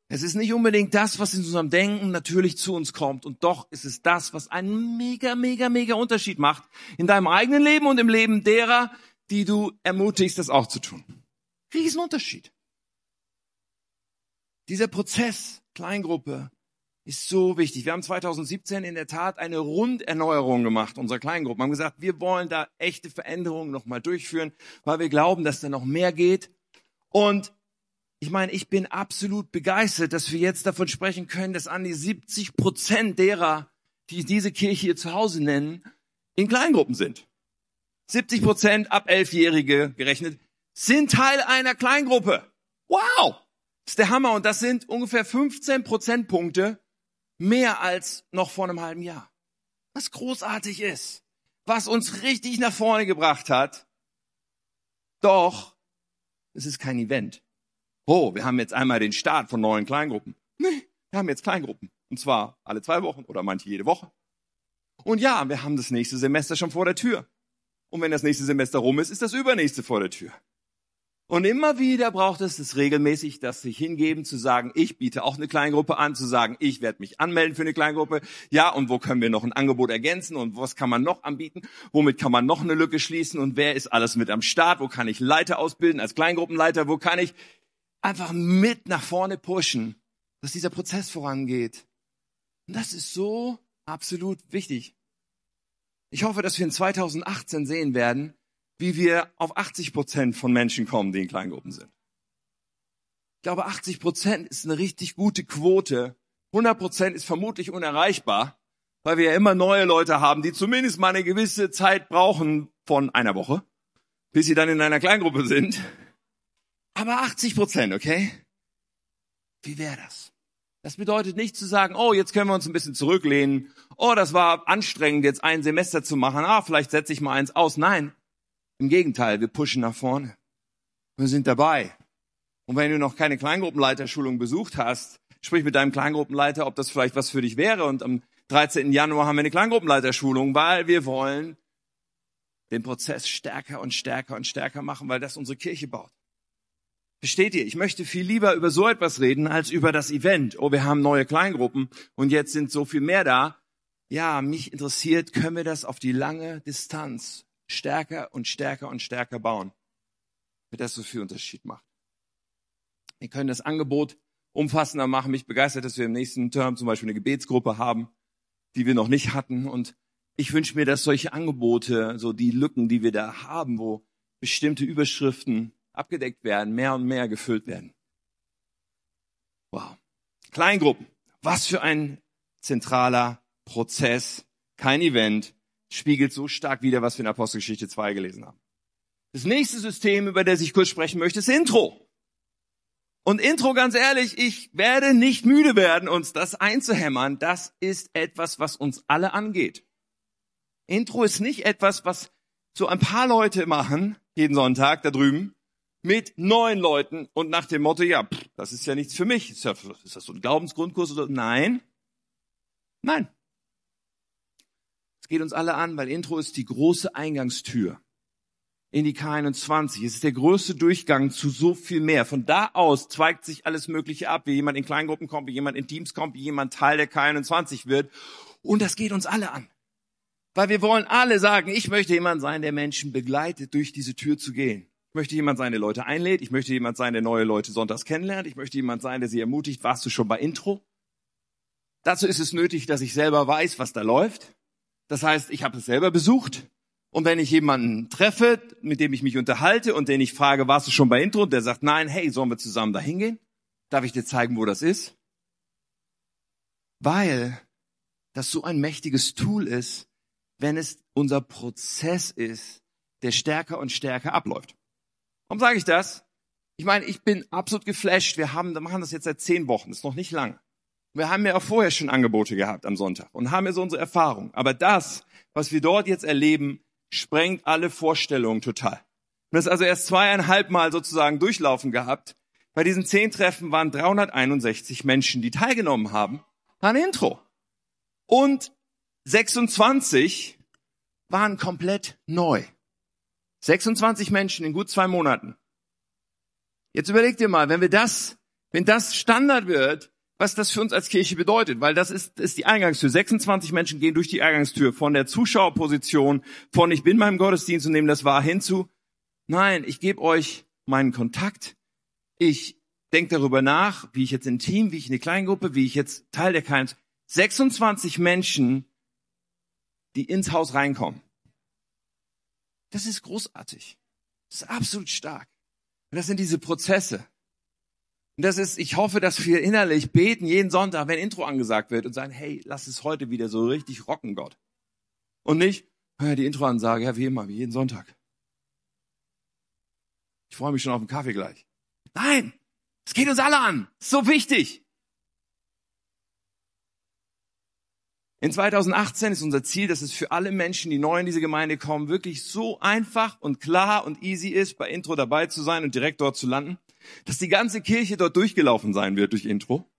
Es ist nicht unbedingt das, was in unserem Denken natürlich zu uns kommt. Und doch ist es das, was einen mega, mega, mega Unterschied macht in deinem eigenen Leben und im Leben derer, die du ermutigst, das auch zu tun. Riesenunterschied. Dieser Prozess, Kleingruppe, ist so wichtig. Wir haben 2017 in der Tat eine Runderneuerung gemacht unserer Kleingruppe. Wir haben gesagt, wir wollen da echte Veränderungen nochmal durchführen, weil wir glauben, dass da noch mehr geht. Und ich meine, ich bin absolut begeistert, dass wir jetzt davon sprechen können, dass an die 70 Prozent derer, die diese Kirche hier zu Hause nennen, in Kleingruppen sind. 70 Prozent ab Elfjährige gerechnet sind Teil einer Kleingruppe. Wow! Das ist der Hammer und das sind ungefähr 15 Prozentpunkte mehr als noch vor einem halben Jahr. Was großartig ist, was uns richtig nach vorne gebracht hat. Doch, es ist kein Event oh, wir haben jetzt einmal den Start von neuen Kleingruppen. Nee, wir haben jetzt Kleingruppen. Und zwar alle zwei Wochen oder manche jede Woche. Und ja, wir haben das nächste Semester schon vor der Tür. Und wenn das nächste Semester rum ist, ist das übernächste vor der Tür. Und immer wieder braucht es das regelmäßig, das sich hingeben, zu sagen, ich biete auch eine Kleingruppe an, zu sagen, ich werde mich anmelden für eine Kleingruppe. Ja, und wo können wir noch ein Angebot ergänzen und was kann man noch anbieten? Womit kann man noch eine Lücke schließen und wer ist alles mit am Start? Wo kann ich Leiter ausbilden als Kleingruppenleiter? Wo kann ich einfach mit nach vorne pushen, dass dieser Prozess vorangeht. Und das ist so absolut wichtig. Ich hoffe, dass wir in 2018 sehen werden, wie wir auf 80 Prozent von Menschen kommen, die in Kleingruppen sind. Ich glaube, 80 Prozent ist eine richtig gute Quote. 100 Prozent ist vermutlich unerreichbar, weil wir ja immer neue Leute haben, die zumindest mal eine gewisse Zeit brauchen von einer Woche, bis sie dann in einer Kleingruppe sind. Aber 80 Prozent, okay? Wie wäre das? Das bedeutet nicht zu sagen, oh, jetzt können wir uns ein bisschen zurücklehnen. Oh, das war anstrengend, jetzt ein Semester zu machen. Ah, vielleicht setze ich mal eins aus. Nein. Im Gegenteil, wir pushen nach vorne. Wir sind dabei. Und wenn du noch keine Kleingruppenleiterschulung besucht hast, sprich mit deinem Kleingruppenleiter, ob das vielleicht was für dich wäre. Und am 13. Januar haben wir eine Kleingruppenleiterschulung, weil wir wollen den Prozess stärker und stärker und stärker machen, weil das unsere Kirche baut. Versteht ihr? Ich möchte viel lieber über so etwas reden als über das Event. Oh, wir haben neue Kleingruppen und jetzt sind so viel mehr da. Ja, mich interessiert, können wir das auf die lange Distanz stärker und stärker und stärker bauen, damit das so viel Unterschied macht. Wir können das Angebot umfassender machen. Mich begeistert, dass wir im nächsten Term zum Beispiel eine Gebetsgruppe haben, die wir noch nicht hatten. Und ich wünsche mir, dass solche Angebote, so die Lücken, die wir da haben, wo bestimmte Überschriften abgedeckt werden, mehr und mehr gefüllt werden. Wow. Kleingruppen. Was für ein zentraler Prozess. Kein Event. Spiegelt so stark wider, was wir in Apostelgeschichte 2 gelesen haben. Das nächste System, über das ich kurz sprechen möchte, ist Intro. Und Intro, ganz ehrlich, ich werde nicht müde werden, uns das einzuhämmern. Das ist etwas, was uns alle angeht. Intro ist nicht etwas, was so ein paar Leute machen, jeden Sonntag da drüben, mit neun Leuten und nach dem Motto, ja, pff, das ist ja nichts für mich. Ist, das so ein Glaubensgrundkurs oder? Nein. Nein. Geht uns alle an, weil Intro ist die große Eingangstür in die K21. Es ist der größte Durchgang zu so viel mehr. Von da aus zweigt sich alles Mögliche ab, wie jemand in Kleingruppen kommt, wie jemand in Teams kommt, wie jemand Teil der K21 wird. Und das geht uns alle an. Weil wir wollen alle sagen, ich möchte jemand sein, der Menschen begleitet, durch diese Tür zu gehen. Ich möchte jemand sein, der Leute einlädt. Ich möchte jemand sein, der neue Leute sonntags kennenlernt. Ich möchte jemand sein, der sie ermutigt. Warst du schon bei Intro? Dazu ist es nötig, dass ich selber weiß, was da läuft. Das heißt, ich habe es selber besucht. Und wenn ich jemanden treffe, mit dem ich mich unterhalte und den ich frage, warst du schon bei Intro? Und der sagt, nein, hey, sollen wir zusammen da hingehen? Darf ich dir zeigen, wo das ist? Weil das so ein mächtiges Tool ist, wenn es unser Prozess ist, der stärker und stärker abläuft. Warum sage ich das? Ich meine, ich bin absolut geflasht. Wir haben, wir machen das jetzt seit zehn Wochen, ist noch nicht lang. Wir haben ja auch vorher schon Angebote gehabt am Sonntag und haben ja so unsere Erfahrung. Aber das, was wir dort jetzt erleben, sprengt alle Vorstellungen total. Und das also erst zweieinhalb Mal sozusagen durchlaufen gehabt. Bei diesen zehn Treffen waren 361 Menschen, die teilgenommen haben, an Intro. Und 26 waren komplett neu. 26 Menschen in gut zwei Monaten. Jetzt überleg dir mal, wenn wir das, wenn das Standard wird, was das für uns als Kirche bedeutet, weil das ist, ist die Eingangstür. 26 Menschen gehen durch die Eingangstür von der Zuschauerposition, von ich bin beim Gottesdienst und nehme das wahr hinzu. Nein, ich gebe euch meinen Kontakt. Ich denke darüber nach, wie ich jetzt in Team, wie ich in eine Kleingruppe, wie ich jetzt Teil der Kleinen. 26 Menschen, die ins Haus reinkommen. Das ist großartig. Das ist absolut stark. Das sind diese Prozesse. Und das ist, ich hoffe, dass wir innerlich beten jeden Sonntag, wenn Intro angesagt wird und sagen, hey, lass es heute wieder so richtig rocken, Gott. Und nicht, die Intro-Ansage, ja, wie immer, wie jeden Sonntag. Ich freue mich schon auf den Kaffee gleich. Nein, es geht uns alle an. So wichtig. In 2018 ist unser Ziel, dass es für alle Menschen, die neu in diese Gemeinde kommen, wirklich so einfach und klar und easy ist, bei Intro dabei zu sein und direkt dort zu landen, dass die ganze Kirche dort durchgelaufen sein wird durch Intro,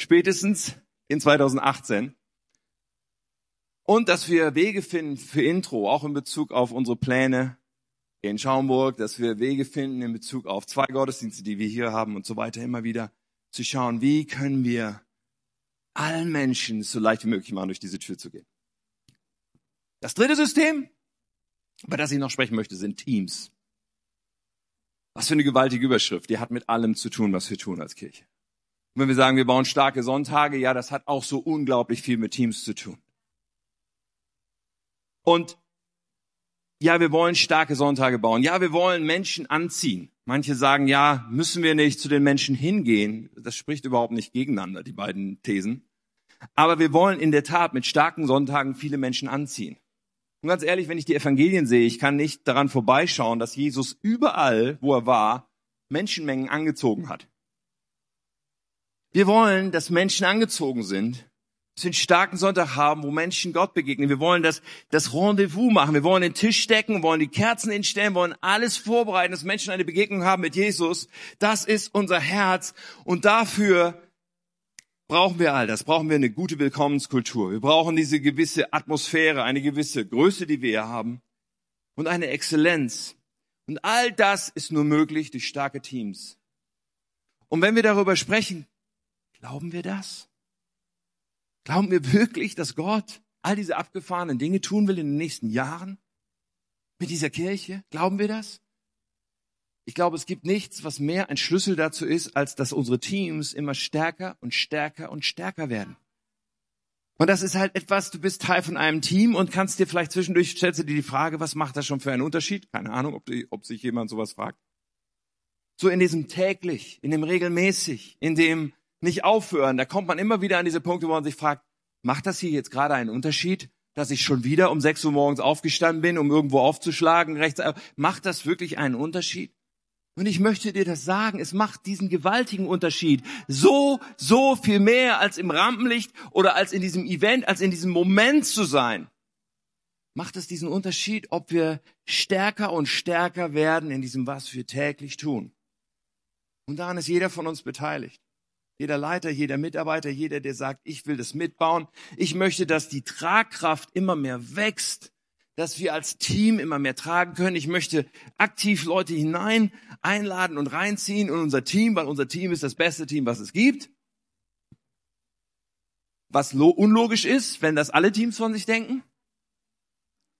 spätestens in 2018. Und dass wir Wege finden für Intro, auch in Bezug auf unsere Pläne in Schaumburg, dass wir Wege finden in Bezug auf zwei Gottesdienste, die wir hier haben und so weiter, immer wieder zu schauen, wie können wir allen Menschen so leicht wie möglich machen, durch diese Tür zu gehen. Das dritte System, über das ich noch sprechen möchte, sind Teams. Was für eine gewaltige Überschrift. Die hat mit allem zu tun, was wir tun als Kirche. Und wenn wir sagen, wir bauen starke Sonntage, ja, das hat auch so unglaublich viel mit Teams zu tun. Und ja, wir wollen starke Sonntage bauen. Ja, wir wollen Menschen anziehen. Manche sagen, ja, müssen wir nicht zu den Menschen hingehen. Das spricht überhaupt nicht gegeneinander, die beiden Thesen. Aber wir wollen in der Tat mit starken Sonntagen viele Menschen anziehen. Und ganz ehrlich, wenn ich die Evangelien sehe, ich kann nicht daran vorbeischauen, dass Jesus überall, wo er war, Menschenmengen angezogen hat. Wir wollen, dass Menschen angezogen sind dass wir einen starken Sonntag haben, wo Menschen Gott begegnen. Wir wollen das, das Rendezvous machen. Wir wollen den Tisch decken, wollen die Kerzen hinstellen, wollen alles vorbereiten, dass Menschen eine Begegnung haben mit Jesus. Das ist unser Herz. Und dafür brauchen wir all das. Brauchen wir eine gute Willkommenskultur. Wir brauchen diese gewisse Atmosphäre, eine gewisse Größe, die wir hier haben und eine Exzellenz. Und all das ist nur möglich durch starke Teams. Und wenn wir darüber sprechen, glauben wir das? Glauben wir wirklich, dass Gott all diese abgefahrenen Dinge tun will in den nächsten Jahren mit dieser Kirche? Glauben wir das? Ich glaube, es gibt nichts, was mehr ein Schlüssel dazu ist, als dass unsere Teams immer stärker und stärker und stärker werden. Und das ist halt etwas, du bist Teil von einem Team und kannst dir vielleicht zwischendurch, stellst du dir die Frage, was macht das schon für einen Unterschied? Keine Ahnung, ob, die, ob sich jemand sowas fragt. So in diesem täglich, in dem regelmäßig, in dem nicht aufhören. Da kommt man immer wieder an diese Punkte, wo man sich fragt, macht das hier jetzt gerade einen Unterschied, dass ich schon wieder um 6 Uhr morgens aufgestanden bin, um irgendwo aufzuschlagen, rechts, macht das wirklich einen Unterschied? Und ich möchte dir das sagen, es macht diesen gewaltigen Unterschied. So, so viel mehr als im Rampenlicht oder als in diesem Event, als in diesem Moment zu sein. Macht es diesen Unterschied, ob wir stärker und stärker werden in diesem, was wir täglich tun. Und daran ist jeder von uns beteiligt. Jeder Leiter, jeder Mitarbeiter, jeder, der sagt, ich will das mitbauen. Ich möchte, dass die Tragkraft immer mehr wächst, dass wir als Team immer mehr tragen können. Ich möchte aktiv Leute hinein einladen und reinziehen in unser Team, weil unser Team ist das beste Team, was es gibt. Was unlogisch ist, wenn das alle Teams von sich denken.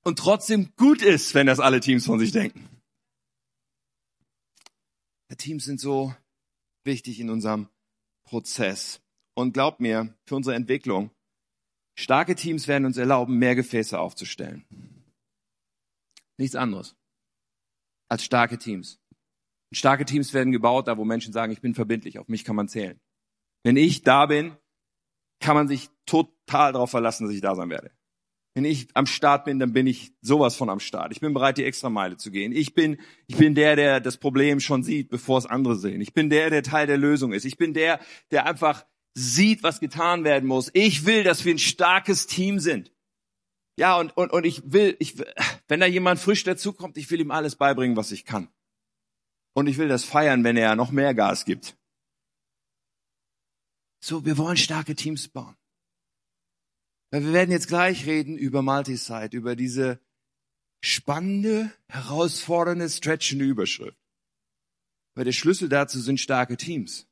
Und trotzdem gut ist, wenn das alle Teams von sich denken. Die Teams sind so wichtig in unserem Prozess. Und glaubt mir, für unsere Entwicklung, starke Teams werden uns erlauben, mehr Gefäße aufzustellen. Nichts anderes als starke Teams. Und starke Teams werden gebaut, da wo Menschen sagen, ich bin verbindlich, auf mich kann man zählen. Wenn ich da bin, kann man sich total darauf verlassen, dass ich da sein werde. Wenn ich am Start bin, dann bin ich sowas von am Start. Ich bin bereit, die extra Meile zu gehen. Ich bin, ich bin der, der das Problem schon sieht, bevor es andere sehen. Ich bin der, der Teil der Lösung ist. Ich bin der, der einfach sieht, was getan werden muss. Ich will, dass wir ein starkes Team sind. Ja, und, und, und ich will, ich, wenn da jemand frisch dazukommt, ich will ihm alles beibringen, was ich kann. Und ich will das feiern, wenn er noch mehr Gas gibt. So, wir wollen starke Teams bauen. Weil wir werden jetzt gleich reden über Multisite, über diese spannende, herausfordernde, stretchende Überschrift. Weil der Schlüssel dazu sind starke Teams.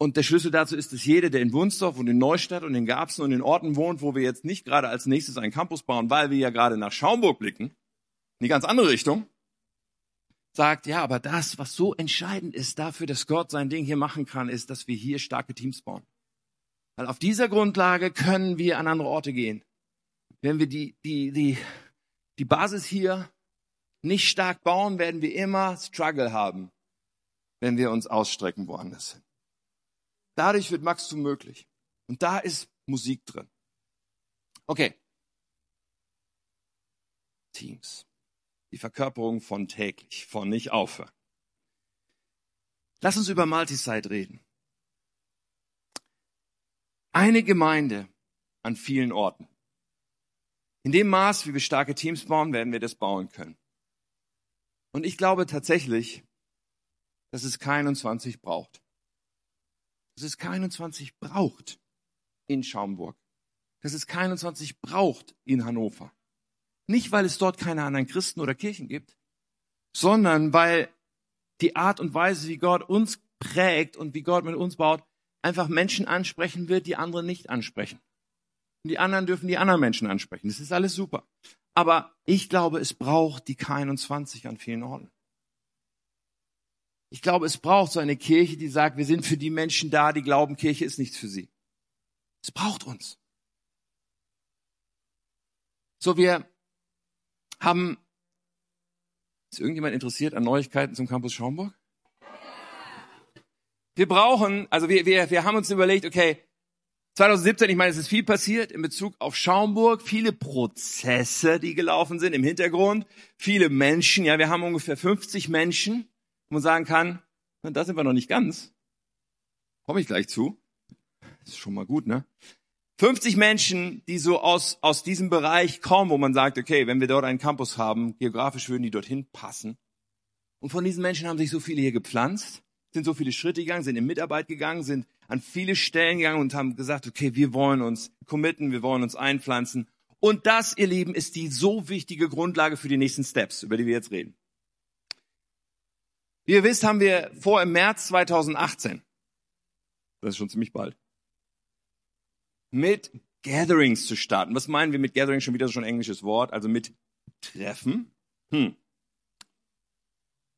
Und der Schlüssel dazu ist, dass jeder, der in Wunsdorf und in Neustadt und in Garbsen und in Orten wohnt, wo wir jetzt nicht gerade als nächstes einen Campus bauen, weil wir ja gerade nach Schaumburg blicken, in die ganz andere Richtung, sagt, ja, aber das, was so entscheidend ist dafür, dass Gott sein Ding hier machen kann, ist, dass wir hier starke Teams bauen. Weil auf dieser Grundlage können wir an andere Orte gehen. Wenn wir die, die, die, die Basis hier nicht stark bauen, werden wir immer Struggle haben, wenn wir uns ausstrecken woanders hin. Dadurch wird Wachstum möglich. Und da ist Musik drin. Okay. Teams. Die Verkörperung von täglich, von nicht aufhören. Lass uns über Multisite reden. Eine Gemeinde an vielen Orten. In dem Maß, wie wir starke Teams bauen, werden wir das bauen können. Und ich glaube tatsächlich, dass es K21 braucht. Dass es K21 braucht in Schaumburg. Dass es K21 braucht in Hannover. Nicht, weil es dort keine anderen Christen oder Kirchen gibt, sondern weil die Art und Weise, wie Gott uns prägt und wie Gott mit uns baut, einfach Menschen ansprechen wird, die andere nicht ansprechen. Und die anderen dürfen die anderen Menschen ansprechen. Das ist alles super. Aber ich glaube, es braucht die K21 an vielen Orten. Ich glaube, es braucht so eine Kirche, die sagt, wir sind für die Menschen da, die glauben, Kirche ist nichts für sie. Es braucht uns. So, wir haben, ist irgendjemand interessiert an Neuigkeiten zum Campus Schaumburg? Wir brauchen, also wir, wir, wir haben uns überlegt, okay, 2017, ich meine, es ist viel passiert in Bezug auf Schaumburg, viele Prozesse, die gelaufen sind im Hintergrund, viele Menschen, ja, wir haben ungefähr 50 Menschen, wo man sagen kann, da sind wir noch nicht ganz. Komme ich gleich zu. Ist schon mal gut, ne? 50 Menschen, die so aus, aus diesem Bereich kommen, wo man sagt, okay, wenn wir dort einen Campus haben, geografisch würden die dorthin passen. Und von diesen Menschen haben sich so viele hier gepflanzt sind so viele Schritte gegangen, sind in Mitarbeit gegangen, sind an viele Stellen gegangen und haben gesagt, okay, wir wollen uns committen, wir wollen uns einpflanzen. Und das, ihr Lieben, ist die so wichtige Grundlage für die nächsten Steps, über die wir jetzt reden. Wie ihr wisst, haben wir vor im März 2018, das ist schon ziemlich bald, mit Gatherings zu starten. Was meinen wir mit Gatherings? Schon wieder so ein englisches Wort, also mit Treffen. Hm.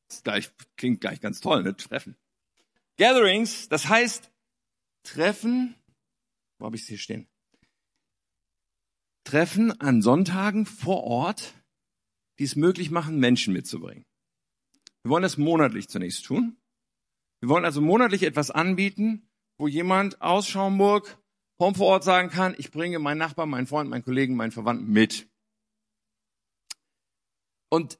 Das gleich, klingt gleich ganz toll, ne? Treffen. Gatherings, das heißt Treffen, wo habe ich es hier stehen? Treffen an Sonntagen vor Ort, die es möglich machen, Menschen mitzubringen. Wir wollen das monatlich zunächst tun. Wir wollen also monatlich etwas anbieten, wo jemand aus Schaumburg vom vor Ort sagen kann, ich bringe meinen Nachbarn, meinen Freund, meinen Kollegen, meinen Verwandten mit. Und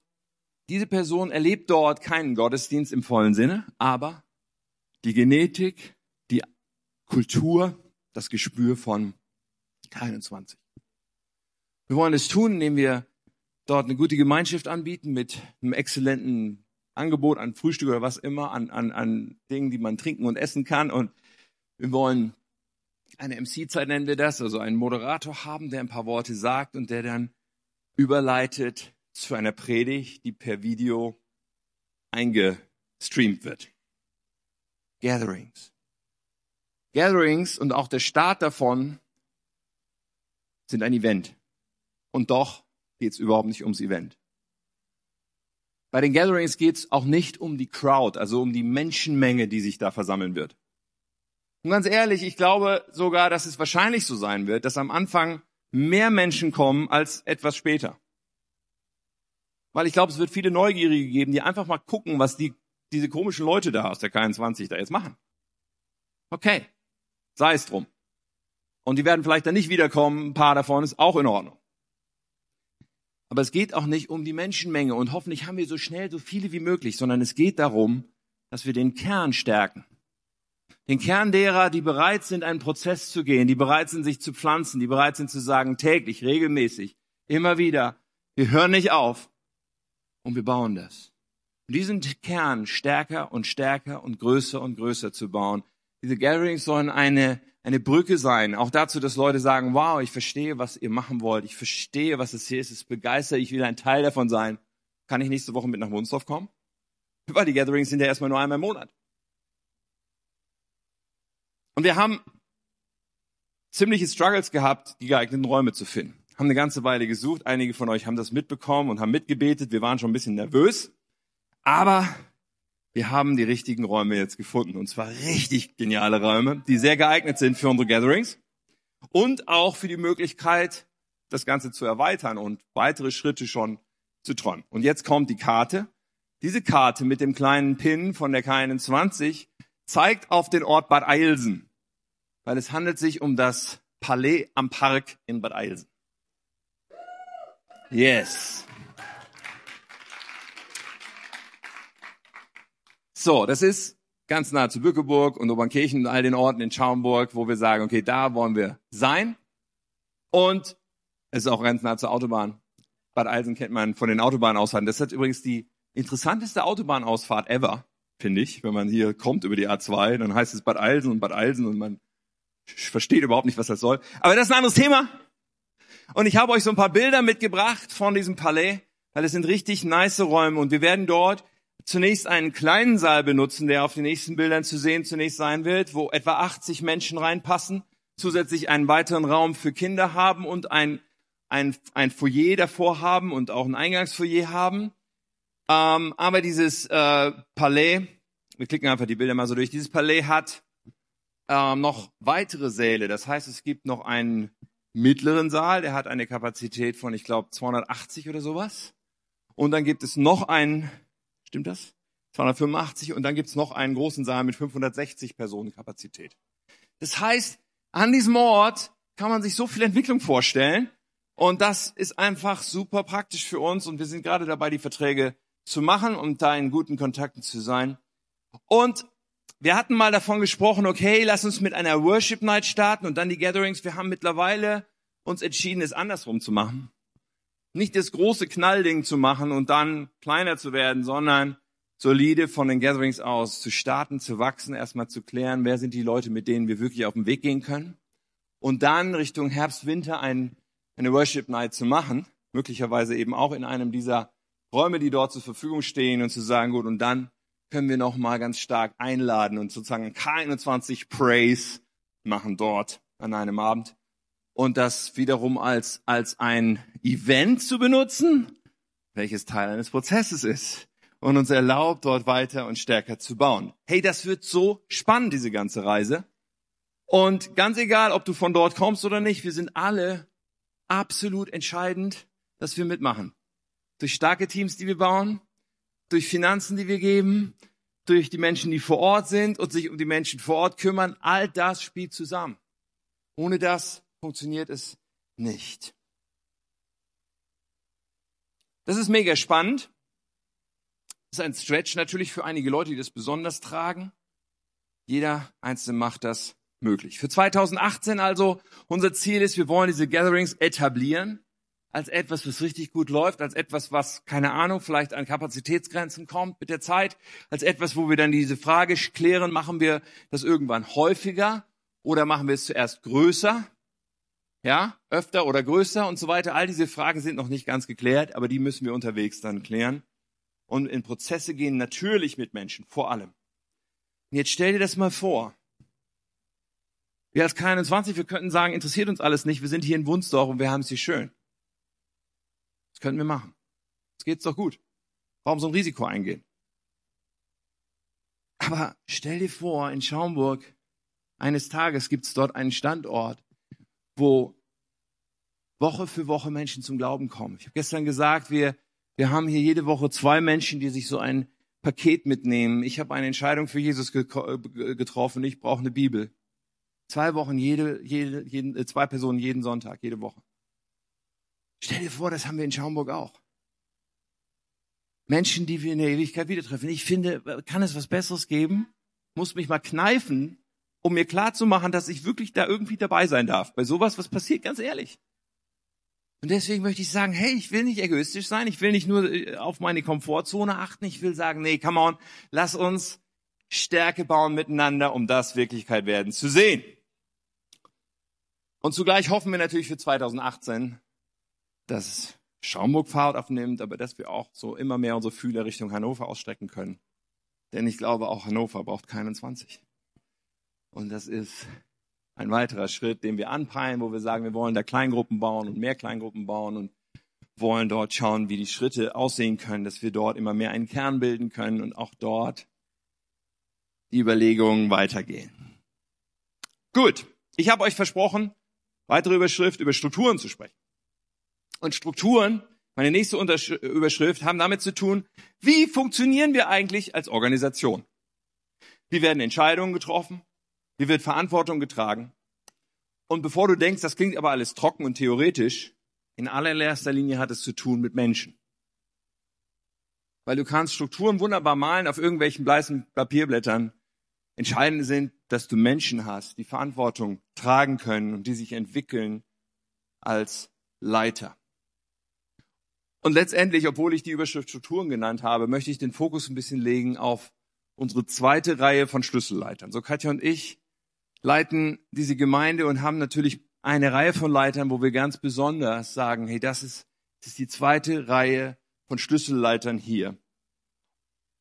diese Person erlebt dort keinen Gottesdienst im vollen Sinne, aber die Genetik, die Kultur, das Gespür von 21. Wir wollen es tun, indem wir dort eine gute Gemeinschaft anbieten mit einem exzellenten Angebot an Frühstück oder was immer, an, an, an Dingen, die man trinken und essen kann. Und wir wollen eine MC-Zeit nennen wir das, also einen Moderator haben, der ein paar Worte sagt und der dann überleitet zu einer Predigt, die per Video eingestreamt wird. Gatherings. Gatherings und auch der Start davon sind ein Event. Und doch geht es überhaupt nicht ums Event. Bei den Gatherings geht es auch nicht um die Crowd, also um die Menschenmenge, die sich da versammeln wird. Und ganz ehrlich, ich glaube sogar, dass es wahrscheinlich so sein wird, dass am Anfang mehr Menschen kommen als etwas später. Weil ich glaube, es wird viele Neugierige geben, die einfach mal gucken, was die diese komischen Leute da aus der K21 da jetzt machen. Okay, sei es drum. Und die werden vielleicht dann nicht wiederkommen. Ein paar davon ist auch in Ordnung. Aber es geht auch nicht um die Menschenmenge und hoffentlich haben wir so schnell so viele wie möglich, sondern es geht darum, dass wir den Kern stärken. Den Kern derer, die bereit sind, einen Prozess zu gehen, die bereit sind, sich zu pflanzen, die bereit sind zu sagen, täglich, regelmäßig, immer wieder, wir hören nicht auf und wir bauen das. Und diesen Kern stärker und stärker und größer und größer zu bauen. Diese Gatherings sollen eine eine Brücke sein, auch dazu, dass Leute sagen, wow, ich verstehe, was ihr machen wollt, ich verstehe, was es hier ist, es begeistert, ich will ein Teil davon sein. Kann ich nächste Woche mit nach Wunsdorf kommen? Weil die Gatherings sind ja erstmal nur einmal im Monat. Und wir haben ziemliche Struggles gehabt, die geeigneten Räume zu finden. Haben eine ganze Weile gesucht. Einige von euch haben das mitbekommen und haben mitgebetet. Wir waren schon ein bisschen nervös. Aber wir haben die richtigen Räume jetzt gefunden. Und zwar richtig geniale Räume, die sehr geeignet sind für unsere Gatherings und auch für die Möglichkeit, das Ganze zu erweitern und weitere Schritte schon zu träumen. Und jetzt kommt die Karte. Diese Karte mit dem kleinen Pin von der K21 zeigt auf den Ort Bad Eilsen, weil es handelt sich um das Palais am Park in Bad Eilsen. Yes. So, das ist ganz nah zu Bückeburg und Obernkirchen und all den Orten in Schaumburg, wo wir sagen, okay, da wollen wir sein. Und es ist auch ganz nah zur Autobahn. Bad Eilsen kennt man von den Autobahnausfahrten. Das ist übrigens die interessanteste Autobahnausfahrt ever, finde ich. Wenn man hier kommt über die A2, dann heißt es Bad Eilsen und Bad Eilsen und man versteht überhaupt nicht, was das soll. Aber das ist ein anderes Thema. Und ich habe euch so ein paar Bilder mitgebracht von diesem Palais, weil es sind richtig nice Räume und wir werden dort zunächst einen kleinen Saal benutzen, der auf den nächsten Bildern zu sehen zunächst sein wird, wo etwa 80 Menschen reinpassen, zusätzlich einen weiteren Raum für Kinder haben und ein, ein, ein Foyer davor haben und auch ein Eingangsfoyer haben. Ähm, aber dieses äh, Palais, wir klicken einfach die Bilder mal so durch, dieses Palais hat ähm, noch weitere Säle. Das heißt, es gibt noch einen mittleren Saal, der hat eine Kapazität von, ich glaube, 280 oder sowas. Und dann gibt es noch einen Stimmt das? 285 und dann gibt's noch einen großen Saal mit 560 Personen Kapazität. Das heißt, an diesem Ort kann man sich so viel Entwicklung vorstellen und das ist einfach super praktisch für uns und wir sind gerade dabei, die Verträge zu machen und da in guten Kontakten zu sein. Und wir hatten mal davon gesprochen, okay, lass uns mit einer Worship Night starten und dann die Gatherings. Wir haben mittlerweile uns entschieden, es andersrum zu machen nicht das große Knallding zu machen und dann kleiner zu werden, sondern solide von den Gatherings aus zu starten, zu wachsen, erstmal zu klären, wer sind die Leute, mit denen wir wirklich auf den Weg gehen können. Und dann Richtung Herbst, Winter ein, eine Worship Night zu machen, möglicherweise eben auch in einem dieser Räume, die dort zur Verfügung stehen und zu sagen, gut, und dann können wir noch mal ganz stark einladen und sozusagen K21 Praise machen dort an einem Abend und das wiederum als, als ein Event zu benutzen, welches Teil eines Prozesses ist und uns erlaubt, dort weiter und stärker zu bauen. Hey, das wird so spannend, diese ganze Reise. Und ganz egal, ob du von dort kommst oder nicht, wir sind alle absolut entscheidend, dass wir mitmachen. Durch starke Teams, die wir bauen, durch Finanzen, die wir geben, durch die Menschen, die vor Ort sind und sich um die Menschen vor Ort kümmern. All das spielt zusammen. Ohne das funktioniert es nicht. Das ist mega spannend. Das ist ein Stretch natürlich für einige Leute, die das besonders tragen. Jeder Einzelne macht das möglich. Für 2018 also, unser Ziel ist, wir wollen diese Gatherings etablieren als etwas, was richtig gut läuft, als etwas, was, keine Ahnung, vielleicht an Kapazitätsgrenzen kommt mit der Zeit, als etwas, wo wir dann diese Frage klären, machen wir das irgendwann häufiger oder machen wir es zuerst größer? Ja, öfter oder größer und so weiter. All diese Fragen sind noch nicht ganz geklärt, aber die müssen wir unterwegs dann klären und in Prozesse gehen, natürlich mit Menschen, vor allem. Und jetzt stell dir das mal vor. Wir als K21, wir könnten sagen, interessiert uns alles nicht, wir sind hier in Wunsdorf und wir haben es hier schön. Das könnten wir machen. Es geht's doch gut. Warum so ein Risiko eingehen? Aber stell dir vor, in Schaumburg, eines Tages gibt's dort einen Standort, wo Woche für Woche Menschen zum Glauben kommen. Ich habe gestern gesagt, wir, wir haben hier jede Woche zwei Menschen, die sich so ein Paket mitnehmen. Ich habe eine Entscheidung für Jesus getroffen, ich brauche eine Bibel. Zwei Wochen, jede, jede, jeden, äh, zwei Personen jeden Sonntag, jede Woche. Stell dir vor, das haben wir in Schaumburg auch. Menschen, die wir in der Ewigkeit wieder treffen. Ich finde, kann es was Besseres geben? Muss mich mal kneifen, um mir klar zu machen, dass ich wirklich da irgendwie dabei sein darf. Bei sowas, was passiert, ganz ehrlich. Und deswegen möchte ich sagen, hey, ich will nicht egoistisch sein, ich will nicht nur äh, auf meine Komfortzone achten, ich will sagen, nee, come on, lass uns Stärke bauen miteinander, um das Wirklichkeit werden zu sehen. Und zugleich hoffen wir natürlich für 2018, dass Schaumburg Fahrt aufnimmt, aber dass wir auch so immer mehr unsere Fühler Richtung Hannover ausstrecken können. Denn ich glaube, auch Hannover braucht keinen 20. Und das ist ein weiterer Schritt, den wir anpeilen, wo wir sagen, wir wollen da Kleingruppen bauen und mehr Kleingruppen bauen und wollen dort schauen, wie die Schritte aussehen können, dass wir dort immer mehr einen Kern bilden können und auch dort die Überlegungen weitergehen. Gut, ich habe euch versprochen, weitere Überschrift über Strukturen zu sprechen. Und Strukturen, meine nächste Überschrift, haben damit zu tun, wie funktionieren wir eigentlich als Organisation? Wie werden Entscheidungen getroffen? Wie wird Verantwortung getragen? Und bevor du denkst, das klingt aber alles trocken und theoretisch, in allererster Linie hat es zu tun mit Menschen. Weil du kannst Strukturen wunderbar malen auf irgendwelchen bleißen Papierblättern. Entscheidend sind, dass du Menschen hast, die Verantwortung tragen können und die sich entwickeln als Leiter. Und letztendlich, obwohl ich die Überschrift Strukturen genannt habe, möchte ich den Fokus ein bisschen legen auf unsere zweite Reihe von Schlüsselleitern. So Katja und ich leiten diese Gemeinde und haben natürlich eine Reihe von Leitern, wo wir ganz besonders sagen, hey, das ist, das ist die zweite Reihe von Schlüsselleitern hier.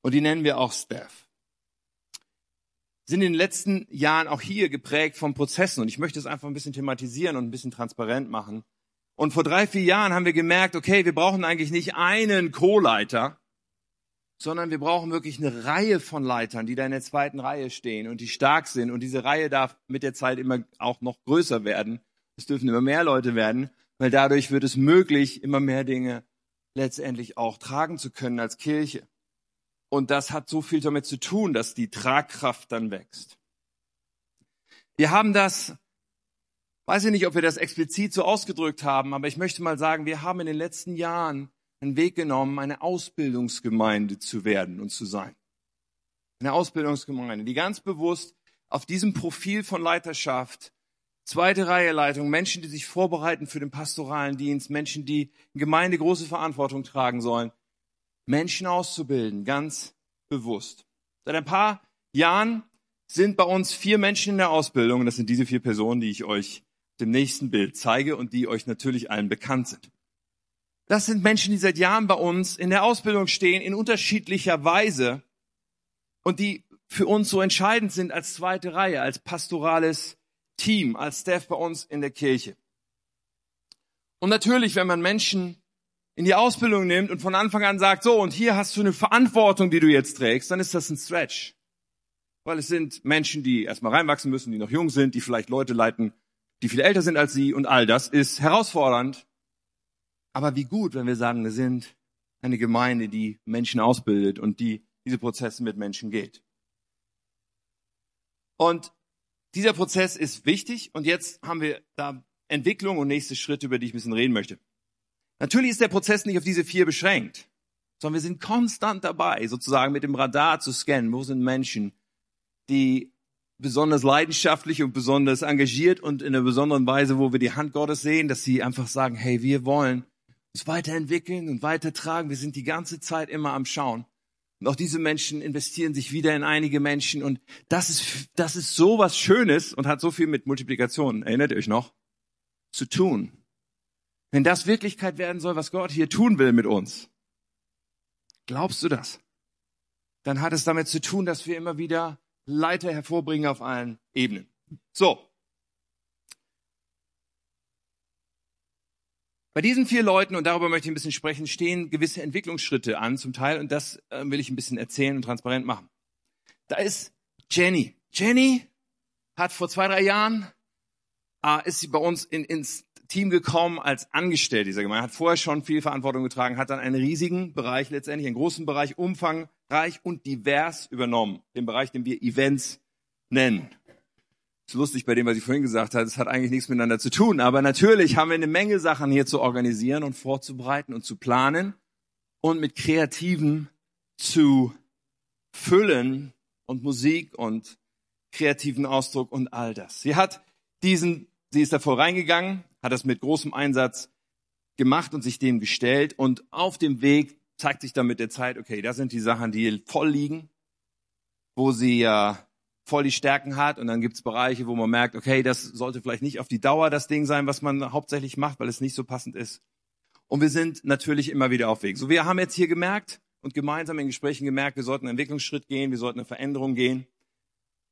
Und die nennen wir auch Staff. Sind in den letzten Jahren auch hier geprägt von Prozessen. Und ich möchte es einfach ein bisschen thematisieren und ein bisschen transparent machen. Und vor drei, vier Jahren haben wir gemerkt, okay, wir brauchen eigentlich nicht einen Co-Leiter, sondern wir brauchen wirklich eine Reihe von Leitern, die da in der zweiten Reihe stehen und die stark sind. Und diese Reihe darf mit der Zeit immer auch noch größer werden. Es dürfen immer mehr Leute werden, weil dadurch wird es möglich, immer mehr Dinge letztendlich auch tragen zu können als Kirche. Und das hat so viel damit zu tun, dass die Tragkraft dann wächst. Wir haben das, weiß ich nicht, ob wir das explizit so ausgedrückt haben, aber ich möchte mal sagen, wir haben in den letzten Jahren einen Weg genommen, eine Ausbildungsgemeinde zu werden und zu sein. Eine Ausbildungsgemeinde, die ganz bewusst auf diesem Profil von Leiterschaft, zweite Reihe Leitung, Menschen, die sich vorbereiten für den pastoralen Dienst, Menschen, die in Gemeinde große Verantwortung tragen sollen, Menschen auszubilden, ganz bewusst. Seit ein paar Jahren sind bei uns vier Menschen in der Ausbildung, das sind diese vier Personen, die ich euch dem nächsten Bild zeige und die euch natürlich allen bekannt sind. Das sind Menschen, die seit Jahren bei uns in der Ausbildung stehen, in unterschiedlicher Weise und die für uns so entscheidend sind als zweite Reihe, als pastorales Team, als Staff bei uns in der Kirche. Und natürlich, wenn man Menschen in die Ausbildung nimmt und von Anfang an sagt, so, und hier hast du eine Verantwortung, die du jetzt trägst, dann ist das ein Stretch. Weil es sind Menschen, die erstmal reinwachsen müssen, die noch jung sind, die vielleicht Leute leiten, die viel älter sind als sie und all das ist herausfordernd. Aber wie gut, wenn wir sagen, wir sind eine Gemeinde, die Menschen ausbildet und die diese Prozesse mit Menschen geht. Und dieser Prozess ist wichtig und jetzt haben wir da Entwicklung und nächste Schritte, über die ich ein bisschen reden möchte. Natürlich ist der Prozess nicht auf diese vier beschränkt, sondern wir sind konstant dabei, sozusagen mit dem Radar zu scannen, wo sind Menschen, die besonders leidenschaftlich und besonders engagiert und in einer besonderen Weise, wo wir die Hand Gottes sehen, dass sie einfach sagen, hey, wir wollen uns weiterentwickeln und weitertragen. Wir sind die ganze Zeit immer am Schauen. Und auch diese Menschen investieren sich wieder in einige Menschen. Und das ist, das ist so was Schönes und hat so viel mit Multiplikation, erinnert ihr euch noch, zu tun. Wenn das Wirklichkeit werden soll, was Gott hier tun will mit uns, glaubst du das? Dann hat es damit zu tun, dass wir immer wieder Leiter hervorbringen auf allen Ebenen. So, Bei diesen vier Leuten, und darüber möchte ich ein bisschen sprechen, stehen gewisse Entwicklungsschritte an zum Teil und das äh, will ich ein bisschen erzählen und transparent machen. Da ist Jenny. Jenny hat vor zwei, drei Jahren, äh, ist sie bei uns in, ins Team gekommen als Angestellte dieser Gemeinde, hat vorher schon viel Verantwortung getragen, hat dann einen riesigen Bereich letztendlich, einen großen Bereich, umfangreich und divers übernommen. Den Bereich, den wir Events nennen. Ist lustig bei dem, was ich vorhin gesagt habe, es hat eigentlich nichts miteinander zu tun. Aber natürlich haben wir eine Menge Sachen hier zu organisieren und vorzubereiten und zu planen und mit Kreativen zu füllen und Musik und kreativen Ausdruck und all das. Sie hat diesen, sie ist davor reingegangen, hat das mit großem Einsatz gemacht und sich dem gestellt und auf dem Weg zeigt sich dann mit der Zeit, okay, das sind die Sachen, die voll liegen, wo sie ja voll die Stärken hat und dann gibt's Bereiche, wo man merkt, okay, das sollte vielleicht nicht auf die Dauer das Ding sein, was man hauptsächlich macht, weil es nicht so passend ist. Und wir sind natürlich immer wieder auf Weg. So, wir haben jetzt hier gemerkt und gemeinsam in Gesprächen gemerkt, wir sollten einen Entwicklungsschritt gehen, wir sollten eine Veränderung gehen.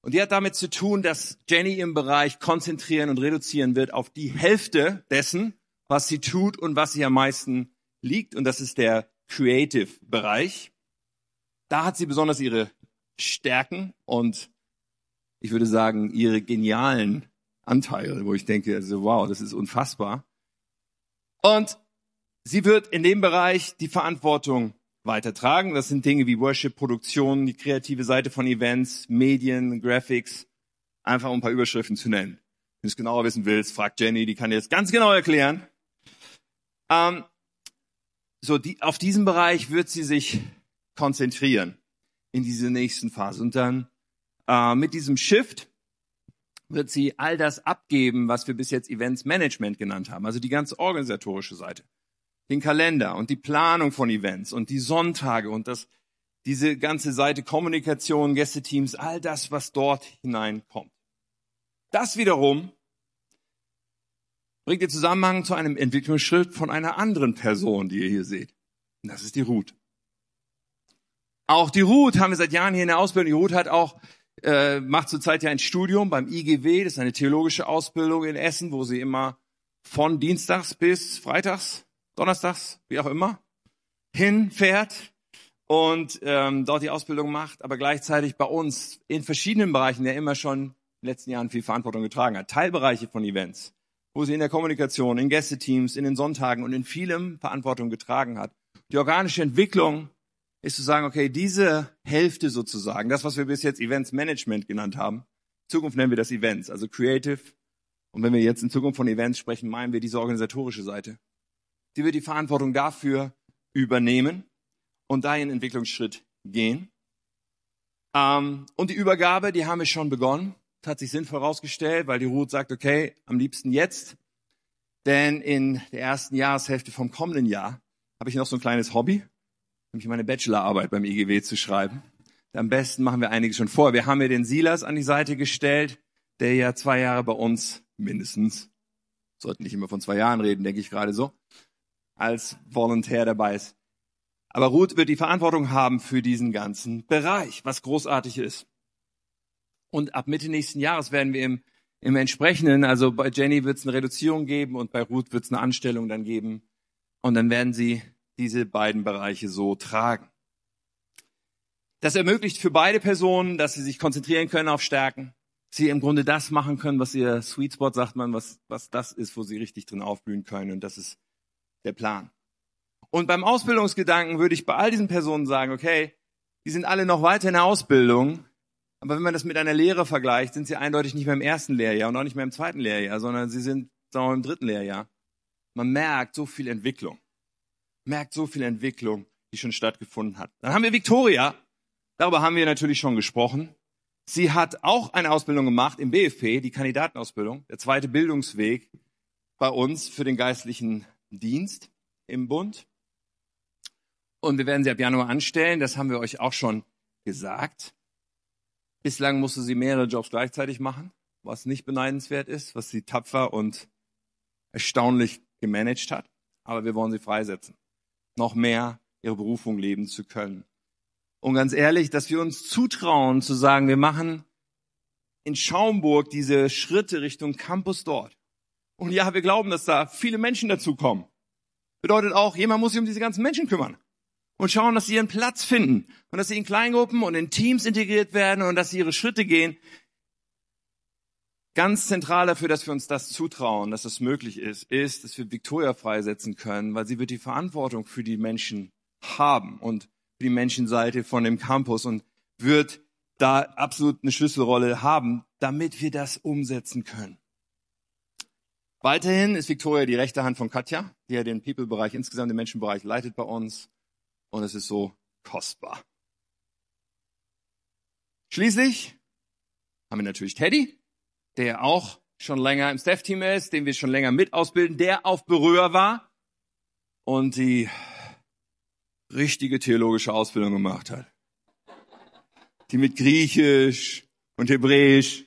Und die hat damit zu tun, dass Jenny im Bereich konzentrieren und reduzieren wird auf die Hälfte dessen, was sie tut und was sie am meisten liegt. Und das ist der Creative-Bereich. Da hat sie besonders ihre Stärken und ich würde sagen, ihre genialen Anteile, wo ich denke, also wow, das ist unfassbar. Und sie wird in dem Bereich die Verantwortung weitertragen. Das sind Dinge wie Worship, Produktion, die kreative Seite von Events, Medien, Graphics, einfach um ein paar Überschriften zu nennen. Wenn du es genauer wissen willst, frag Jenny, die kann dir das ganz genau erklären. Ähm, so, die, auf diesen Bereich wird sie sich konzentrieren in diese nächsten Phase. Und dann äh, mit diesem Shift wird sie all das abgeben, was wir bis jetzt Events Management genannt haben, also die ganze organisatorische Seite, den Kalender und die Planung von Events und die Sonntage und das, diese ganze Seite Kommunikation, Gästeteams, all das, was dort hineinkommt. Das wiederum bringt den Zusammenhang zu einem Entwicklungsschritt von einer anderen Person, die ihr hier seht. Und das ist die Ruth. Auch die Ruth haben wir seit Jahren hier in der Ausbildung. Die Ruth hat auch äh, macht zurzeit ja ein Studium beim IGW, das ist eine theologische Ausbildung in Essen, wo sie immer von Dienstags bis Freitags, Donnerstags, wie auch immer, hinfährt und ähm, dort die Ausbildung macht, aber gleichzeitig bei uns in verschiedenen Bereichen ja immer schon in den letzten Jahren viel Verantwortung getragen hat. Teilbereiche von Events, wo sie in der Kommunikation, in Gästeteams, in den Sonntagen und in vielem Verantwortung getragen hat. Die organische Entwicklung ist zu sagen, okay, diese Hälfte sozusagen, das, was wir bis jetzt Events Management genannt haben, in Zukunft nennen wir das Events, also Creative. Und wenn wir jetzt in Zukunft von Events sprechen, meinen wir diese organisatorische Seite. Die wird die Verantwortung dafür übernehmen und da in Entwicklungsschritt gehen. Ähm, und die Übergabe, die haben wir schon begonnen. Das hat sich sinnvoll herausgestellt, weil die Ruth sagt, okay, am liebsten jetzt. Denn in der ersten Jahreshälfte vom kommenden Jahr habe ich noch so ein kleines Hobby nämlich meine Bachelorarbeit beim IGW zu schreiben. Am besten machen wir einiges schon vor. Wir haben mir den Silas an die Seite gestellt, der ja zwei Jahre bei uns mindestens, sollten nicht immer von zwei Jahren reden, denke ich gerade so, als Volontär dabei ist. Aber Ruth wird die Verantwortung haben für diesen ganzen Bereich, was großartig ist. Und ab Mitte nächsten Jahres werden wir im, im entsprechenden, also bei Jenny wird es eine Reduzierung geben und bei Ruth wird es eine Anstellung dann geben. Und dann werden sie diese beiden Bereiche so tragen. Das ermöglicht für beide Personen, dass sie sich konzentrieren können auf Stärken, sie im Grunde das machen können, was ihr Sweet Spot sagt man, was, was das ist, wo sie richtig drin aufblühen können. Und das ist der Plan. Und beim Ausbildungsgedanken würde ich bei all diesen Personen sagen, okay, die sind alle noch weiter in der Ausbildung, aber wenn man das mit einer Lehre vergleicht, sind sie eindeutig nicht mehr im ersten Lehrjahr und auch nicht mehr im zweiten Lehrjahr, sondern sie sind sagen wir, im dritten Lehrjahr. Man merkt so viel Entwicklung merkt so viel Entwicklung, die schon stattgefunden hat. Dann haben wir Victoria. Darüber haben wir natürlich schon gesprochen. Sie hat auch eine Ausbildung gemacht im BFP, die Kandidatenausbildung, der zweite Bildungsweg bei uns für den geistlichen Dienst im Bund. Und wir werden sie ab Januar anstellen. Das haben wir euch auch schon gesagt. Bislang musste sie mehrere Jobs gleichzeitig machen, was nicht beneidenswert ist, was sie tapfer und erstaunlich gemanagt hat. Aber wir wollen sie freisetzen noch mehr ihre Berufung leben zu können. Und ganz ehrlich, dass wir uns zutrauen zu sagen, wir machen in Schaumburg diese Schritte Richtung Campus dort. Und ja, wir glauben, dass da viele Menschen dazukommen. Bedeutet auch, jemand muss sich um diese ganzen Menschen kümmern und schauen, dass sie ihren Platz finden und dass sie in Kleingruppen und in Teams integriert werden und dass sie ihre Schritte gehen. Ganz zentral dafür, dass wir uns das zutrauen, dass das möglich ist, ist, dass wir Victoria freisetzen können, weil sie wird die Verantwortung für die Menschen haben und für die Menschenseite von dem Campus und wird da absolut eine Schlüsselrolle haben, damit wir das umsetzen können. Weiterhin ist Victoria die rechte Hand von Katja, die ja den People-Bereich, insgesamt den Menschenbereich leitet bei uns. Und es ist so kostbar. Schließlich haben wir natürlich Teddy, der auch schon länger im Staff-Team ist, den wir schon länger mit ausbilden, der auf Berührer war und die richtige theologische Ausbildung gemacht hat. Die mit Griechisch und Hebräisch.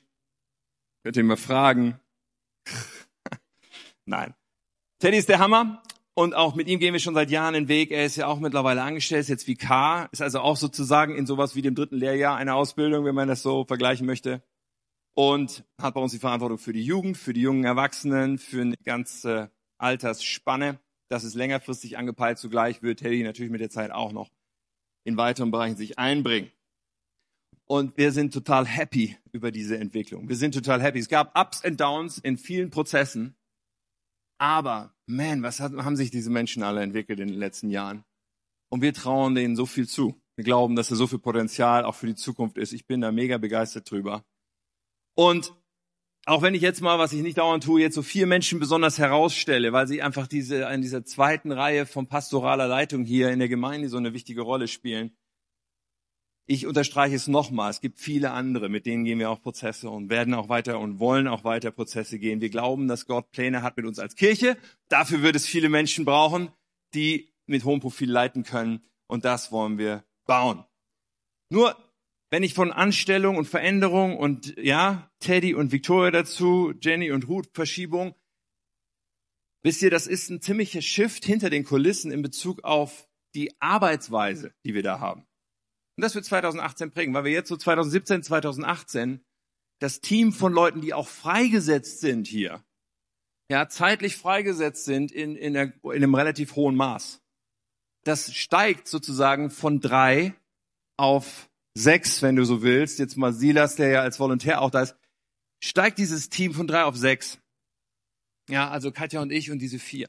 Könnt ihr mal fragen. Nein. Teddy ist der Hammer. Und auch mit ihm gehen wir schon seit Jahren den Weg. Er ist ja auch mittlerweile angestellt, ist jetzt wie K, ist also auch sozusagen in sowas wie dem dritten Lehrjahr einer Ausbildung, wenn man das so vergleichen möchte. Und hat bei uns die Verantwortung für die Jugend, für die jungen Erwachsenen, für eine ganze Altersspanne. Das ist längerfristig angepeilt. Zugleich wird Teddy natürlich mit der Zeit auch noch in weiteren Bereichen sich einbringen. Und wir sind total happy über diese Entwicklung. Wir sind total happy. Es gab Ups und Downs in vielen Prozessen. Aber, man, was haben sich diese Menschen alle entwickelt in den letzten Jahren? Und wir trauen denen so viel zu. Wir glauben, dass da so viel Potenzial auch für die Zukunft ist. Ich bin da mega begeistert drüber. Und auch wenn ich jetzt mal, was ich nicht dauernd tue, jetzt so vier Menschen besonders herausstelle, weil sie einfach diese, in dieser zweiten Reihe von pastoraler Leitung hier in der Gemeinde so eine wichtige Rolle spielen, ich unterstreiche es nochmal, es gibt viele andere, mit denen gehen wir auch Prozesse und werden auch weiter und wollen auch weiter Prozesse gehen. Wir glauben, dass Gott Pläne hat mit uns als Kirche. Dafür wird es viele Menschen brauchen, die mit hohem Profil leiten können und das wollen wir bauen. Nur wenn ich von Anstellung und Veränderung und ja, Teddy und Victoria dazu, Jenny und Ruth Verschiebung, wisst ihr, das ist ein ziemlicher Shift hinter den Kulissen in Bezug auf die Arbeitsweise, die wir da haben. Und das wird 2018 prägen, weil wir jetzt so 2017, 2018 das Team von Leuten, die auch freigesetzt sind hier, ja, zeitlich freigesetzt sind in, in, der, in einem relativ hohen Maß. Das steigt sozusagen von drei auf sechs, wenn du so willst. Jetzt mal Silas, der ja als Volontär auch da ist, steigt dieses Team von drei auf sechs. Ja, also Katja und ich und diese vier.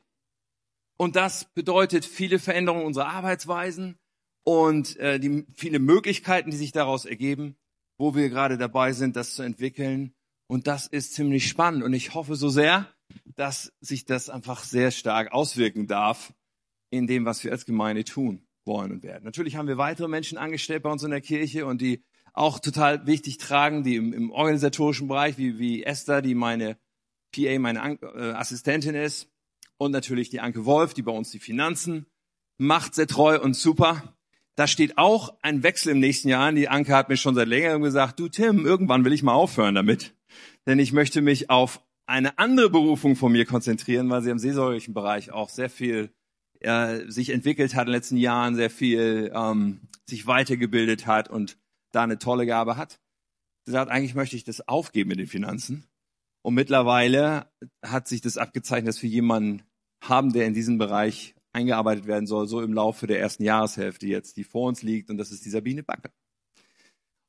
Und das bedeutet viele Veränderungen unserer Arbeitsweisen, und äh, die viele Möglichkeiten, die sich daraus ergeben, wo wir gerade dabei sind, das zu entwickeln. Und das ist ziemlich spannend. Und ich hoffe so sehr, dass sich das einfach sehr stark auswirken darf in dem, was wir als Gemeinde tun wollen und werden. Natürlich haben wir weitere Menschen angestellt bei uns in der Kirche und die auch total wichtig tragen, die im, im organisatorischen Bereich, wie, wie Esther, die meine PA, meine An äh, Assistentin ist. Und natürlich die Anke Wolf, die bei uns die Finanzen macht, sehr treu und super. Da steht auch ein Wechsel im nächsten Jahr an. Die Anke hat mir schon seit längerem gesagt, du Tim, irgendwann will ich mal aufhören damit. Denn ich möchte mich auf eine andere Berufung von mir konzentrieren, weil sie im seelsorgerlichen Bereich auch sehr viel äh, sich entwickelt hat in den letzten Jahren, sehr viel ähm, sich weitergebildet hat und da eine tolle Gabe hat. Sie sagt, eigentlich möchte ich das aufgeben mit den Finanzen. Und mittlerweile hat sich das abgezeichnet, dass wir jemanden haben, der in diesem Bereich eingearbeitet werden soll, so im Laufe der ersten Jahreshälfte jetzt, die vor uns liegt. Und das ist die Sabine Backe.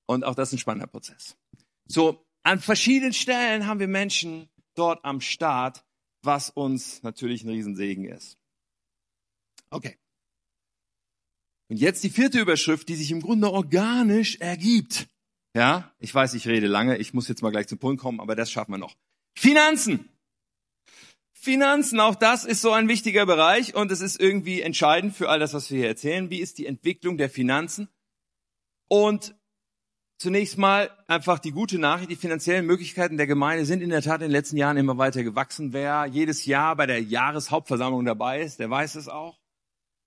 Und auch das ist ein spannender Prozess. So, an verschiedenen Stellen haben wir Menschen dort am Start, was uns natürlich ein Riesensegen ist. Okay. Und jetzt die vierte Überschrift, die sich im Grunde organisch ergibt. Ja, ich weiß, ich rede lange, ich muss jetzt mal gleich zum Punkt kommen, aber das schaffen wir noch. Finanzen. Finanzen, auch das ist so ein wichtiger Bereich und es ist irgendwie entscheidend für all das, was wir hier erzählen. Wie ist die Entwicklung der Finanzen? Und zunächst mal einfach die gute Nachricht, die finanziellen Möglichkeiten der Gemeinde sind in der Tat in den letzten Jahren immer weiter gewachsen. Wer jedes Jahr bei der Jahreshauptversammlung dabei ist, der weiß es auch.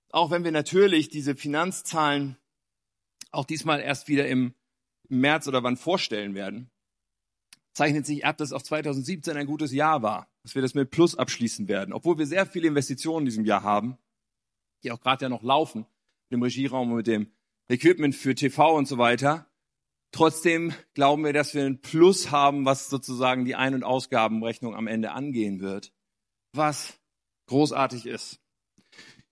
Auch wenn wir natürlich diese Finanzzahlen auch diesmal erst wieder im März oder wann vorstellen werden zeichnet sich ab, dass auch 2017 ein gutes Jahr war, dass wir das mit Plus abschließen werden, obwohl wir sehr viele Investitionen in diesem Jahr haben, die auch gerade ja noch laufen, mit dem Regieraum und mit dem Equipment für TV und so weiter. Trotzdem glauben wir, dass wir ein Plus haben, was sozusagen die Ein- und Ausgabenrechnung am Ende angehen wird, was großartig ist.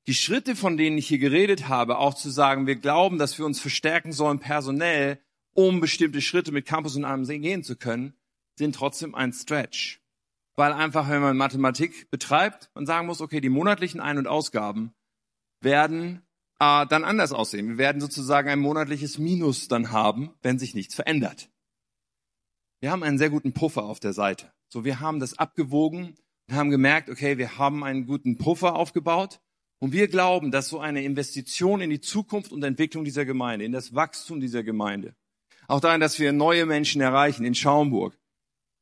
Die Schritte, von denen ich hier geredet habe, auch zu sagen, wir glauben, dass wir uns verstärken sollen personell, um bestimmte Schritte mit Campus und allem gehen zu können, sind trotzdem ein Stretch. Weil einfach, wenn man Mathematik betreibt und sagen muss, okay, die monatlichen Ein- und Ausgaben werden äh, dann anders aussehen. Wir werden sozusagen ein monatliches Minus dann haben, wenn sich nichts verändert. Wir haben einen sehr guten Puffer auf der Seite. So, wir haben das abgewogen und haben gemerkt, okay, wir haben einen guten Puffer aufgebaut und wir glauben, dass so eine Investition in die Zukunft und Entwicklung dieser Gemeinde, in das Wachstum dieser Gemeinde, auch darin, dass wir neue Menschen erreichen in Schaumburg,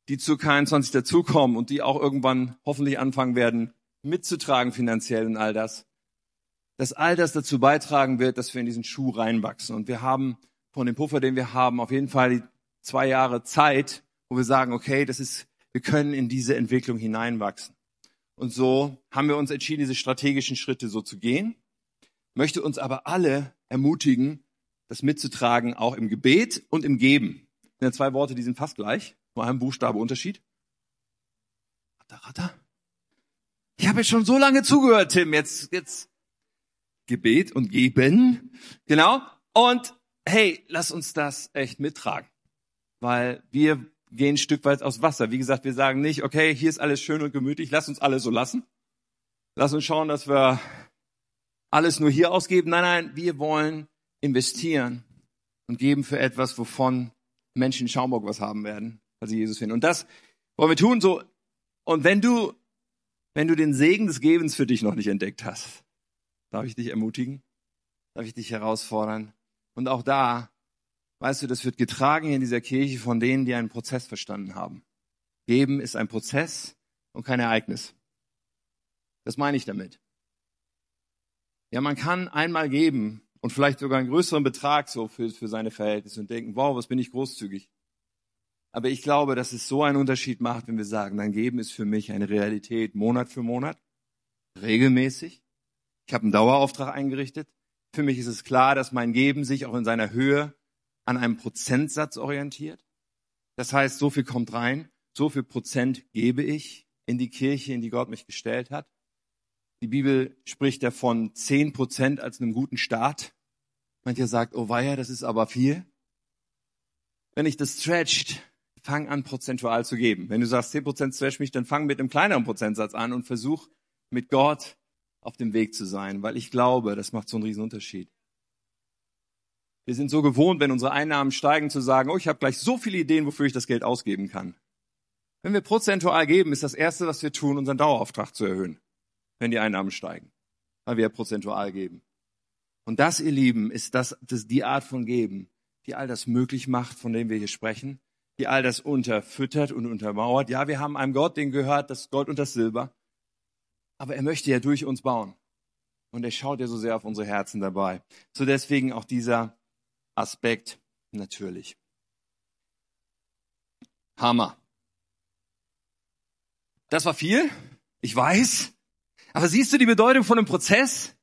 die zu K21 dazukommen und die auch irgendwann hoffentlich anfangen werden, mitzutragen finanziell und all das, dass all das dazu beitragen wird, dass wir in diesen Schuh reinwachsen. Und wir haben von dem Puffer, den wir haben, auf jeden Fall die zwei Jahre Zeit, wo wir sagen, okay, das ist, wir können in diese Entwicklung hineinwachsen. Und so haben wir uns entschieden, diese strategischen Schritte so zu gehen, möchte uns aber alle ermutigen, das mitzutragen, auch im Gebet und im Geben. Das sind ja zwei Worte, die sind fast gleich, nur ein Buchstabe Unterschied. Ratter, ratter. Ich habe jetzt schon so lange zugehört, Tim. Jetzt, jetzt Gebet und Geben. Genau. Und hey, lass uns das echt mittragen. Weil wir gehen ein Stück weit aus Wasser. Wie gesagt, wir sagen nicht, okay, hier ist alles schön und gemütlich, lass uns alles so lassen. Lass uns schauen, dass wir alles nur hier ausgeben. Nein, nein, wir wollen investieren und geben für etwas, wovon Menschen in Schaumburg was haben werden, weil sie Jesus finden. Und das wollen wir tun so. Und wenn du, wenn du den Segen des Gebens für dich noch nicht entdeckt hast, darf ich dich ermutigen, darf ich dich herausfordern. Und auch da Weißt du, das wird getragen in dieser Kirche von denen, die einen Prozess verstanden haben. Geben ist ein Prozess und kein Ereignis. Das meine ich damit. Ja, man kann einmal geben und vielleicht sogar einen größeren Betrag so für, für seine Verhältnisse und denken, wow, was bin ich großzügig. Aber ich glaube, dass es so einen Unterschied macht, wenn wir sagen, dein Geben ist für mich eine Realität, Monat für Monat, regelmäßig. Ich habe einen Dauerauftrag eingerichtet. Für mich ist es klar, dass mein Geben sich auch in seiner Höhe an einem Prozentsatz orientiert. Das heißt, so viel kommt rein, so viel Prozent gebe ich in die Kirche, in die Gott mich gestellt hat. Die Bibel spricht davon zehn Prozent als einem guten Start. Mancher sagt, oh weia, das ist aber viel. Wenn ich das stretcht, fang an, prozentual zu geben. Wenn du sagst, zehn Prozent stretch mich, dann fang mit einem kleineren Prozentsatz an und versuch mit Gott auf dem Weg zu sein, weil ich glaube, das macht so einen riesen Unterschied. Wir sind so gewohnt, wenn unsere Einnahmen steigen, zu sagen, oh, ich habe gleich so viele Ideen, wofür ich das Geld ausgeben kann. Wenn wir prozentual geben, ist das Erste, was wir tun, unseren Dauerauftrag zu erhöhen, wenn die Einnahmen steigen, weil wir prozentual geben. Und das, ihr Lieben, ist das, das die Art von Geben, die all das möglich macht, von dem wir hier sprechen, die all das unterfüttert und untermauert. Ja, wir haben einem Gott, den gehört das Gold und das Silber, aber er möchte ja durch uns bauen. Und er schaut ja so sehr auf unsere Herzen dabei. So deswegen auch dieser Aspekt natürlich. Hammer. Das war viel, ich weiß. Aber siehst du die Bedeutung von einem Prozess?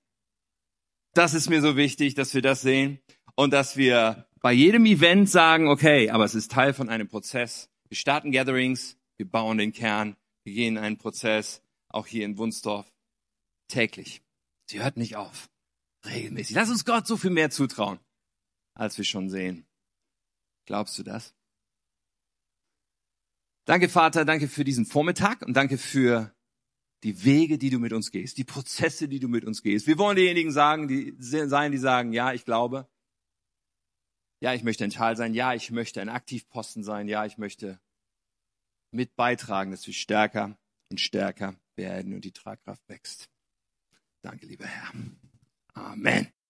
Das ist mir so wichtig, dass wir das sehen und dass wir bei jedem Event sagen, okay, aber es ist Teil von einem Prozess. Wir starten Gatherings, wir bauen den Kern, wir gehen in einen Prozess, auch hier in Wunsdorf, täglich. Sie hört nicht auf. Regelmäßig. Lass uns Gott so viel mehr zutrauen als wir schon sehen. Glaubst du das? Danke, Vater, danke für diesen Vormittag und danke für die Wege, die du mit uns gehst, die Prozesse, die du mit uns gehst. Wir wollen diejenigen sagen, die sein, die sagen, ja, ich glaube. Ja, ich möchte ein Teil sein. Ja, ich möchte ein Aktivposten sein. Ja, ich möchte mit beitragen, dass wir stärker und stärker werden und die Tragkraft wächst. Danke, lieber Herr. Amen.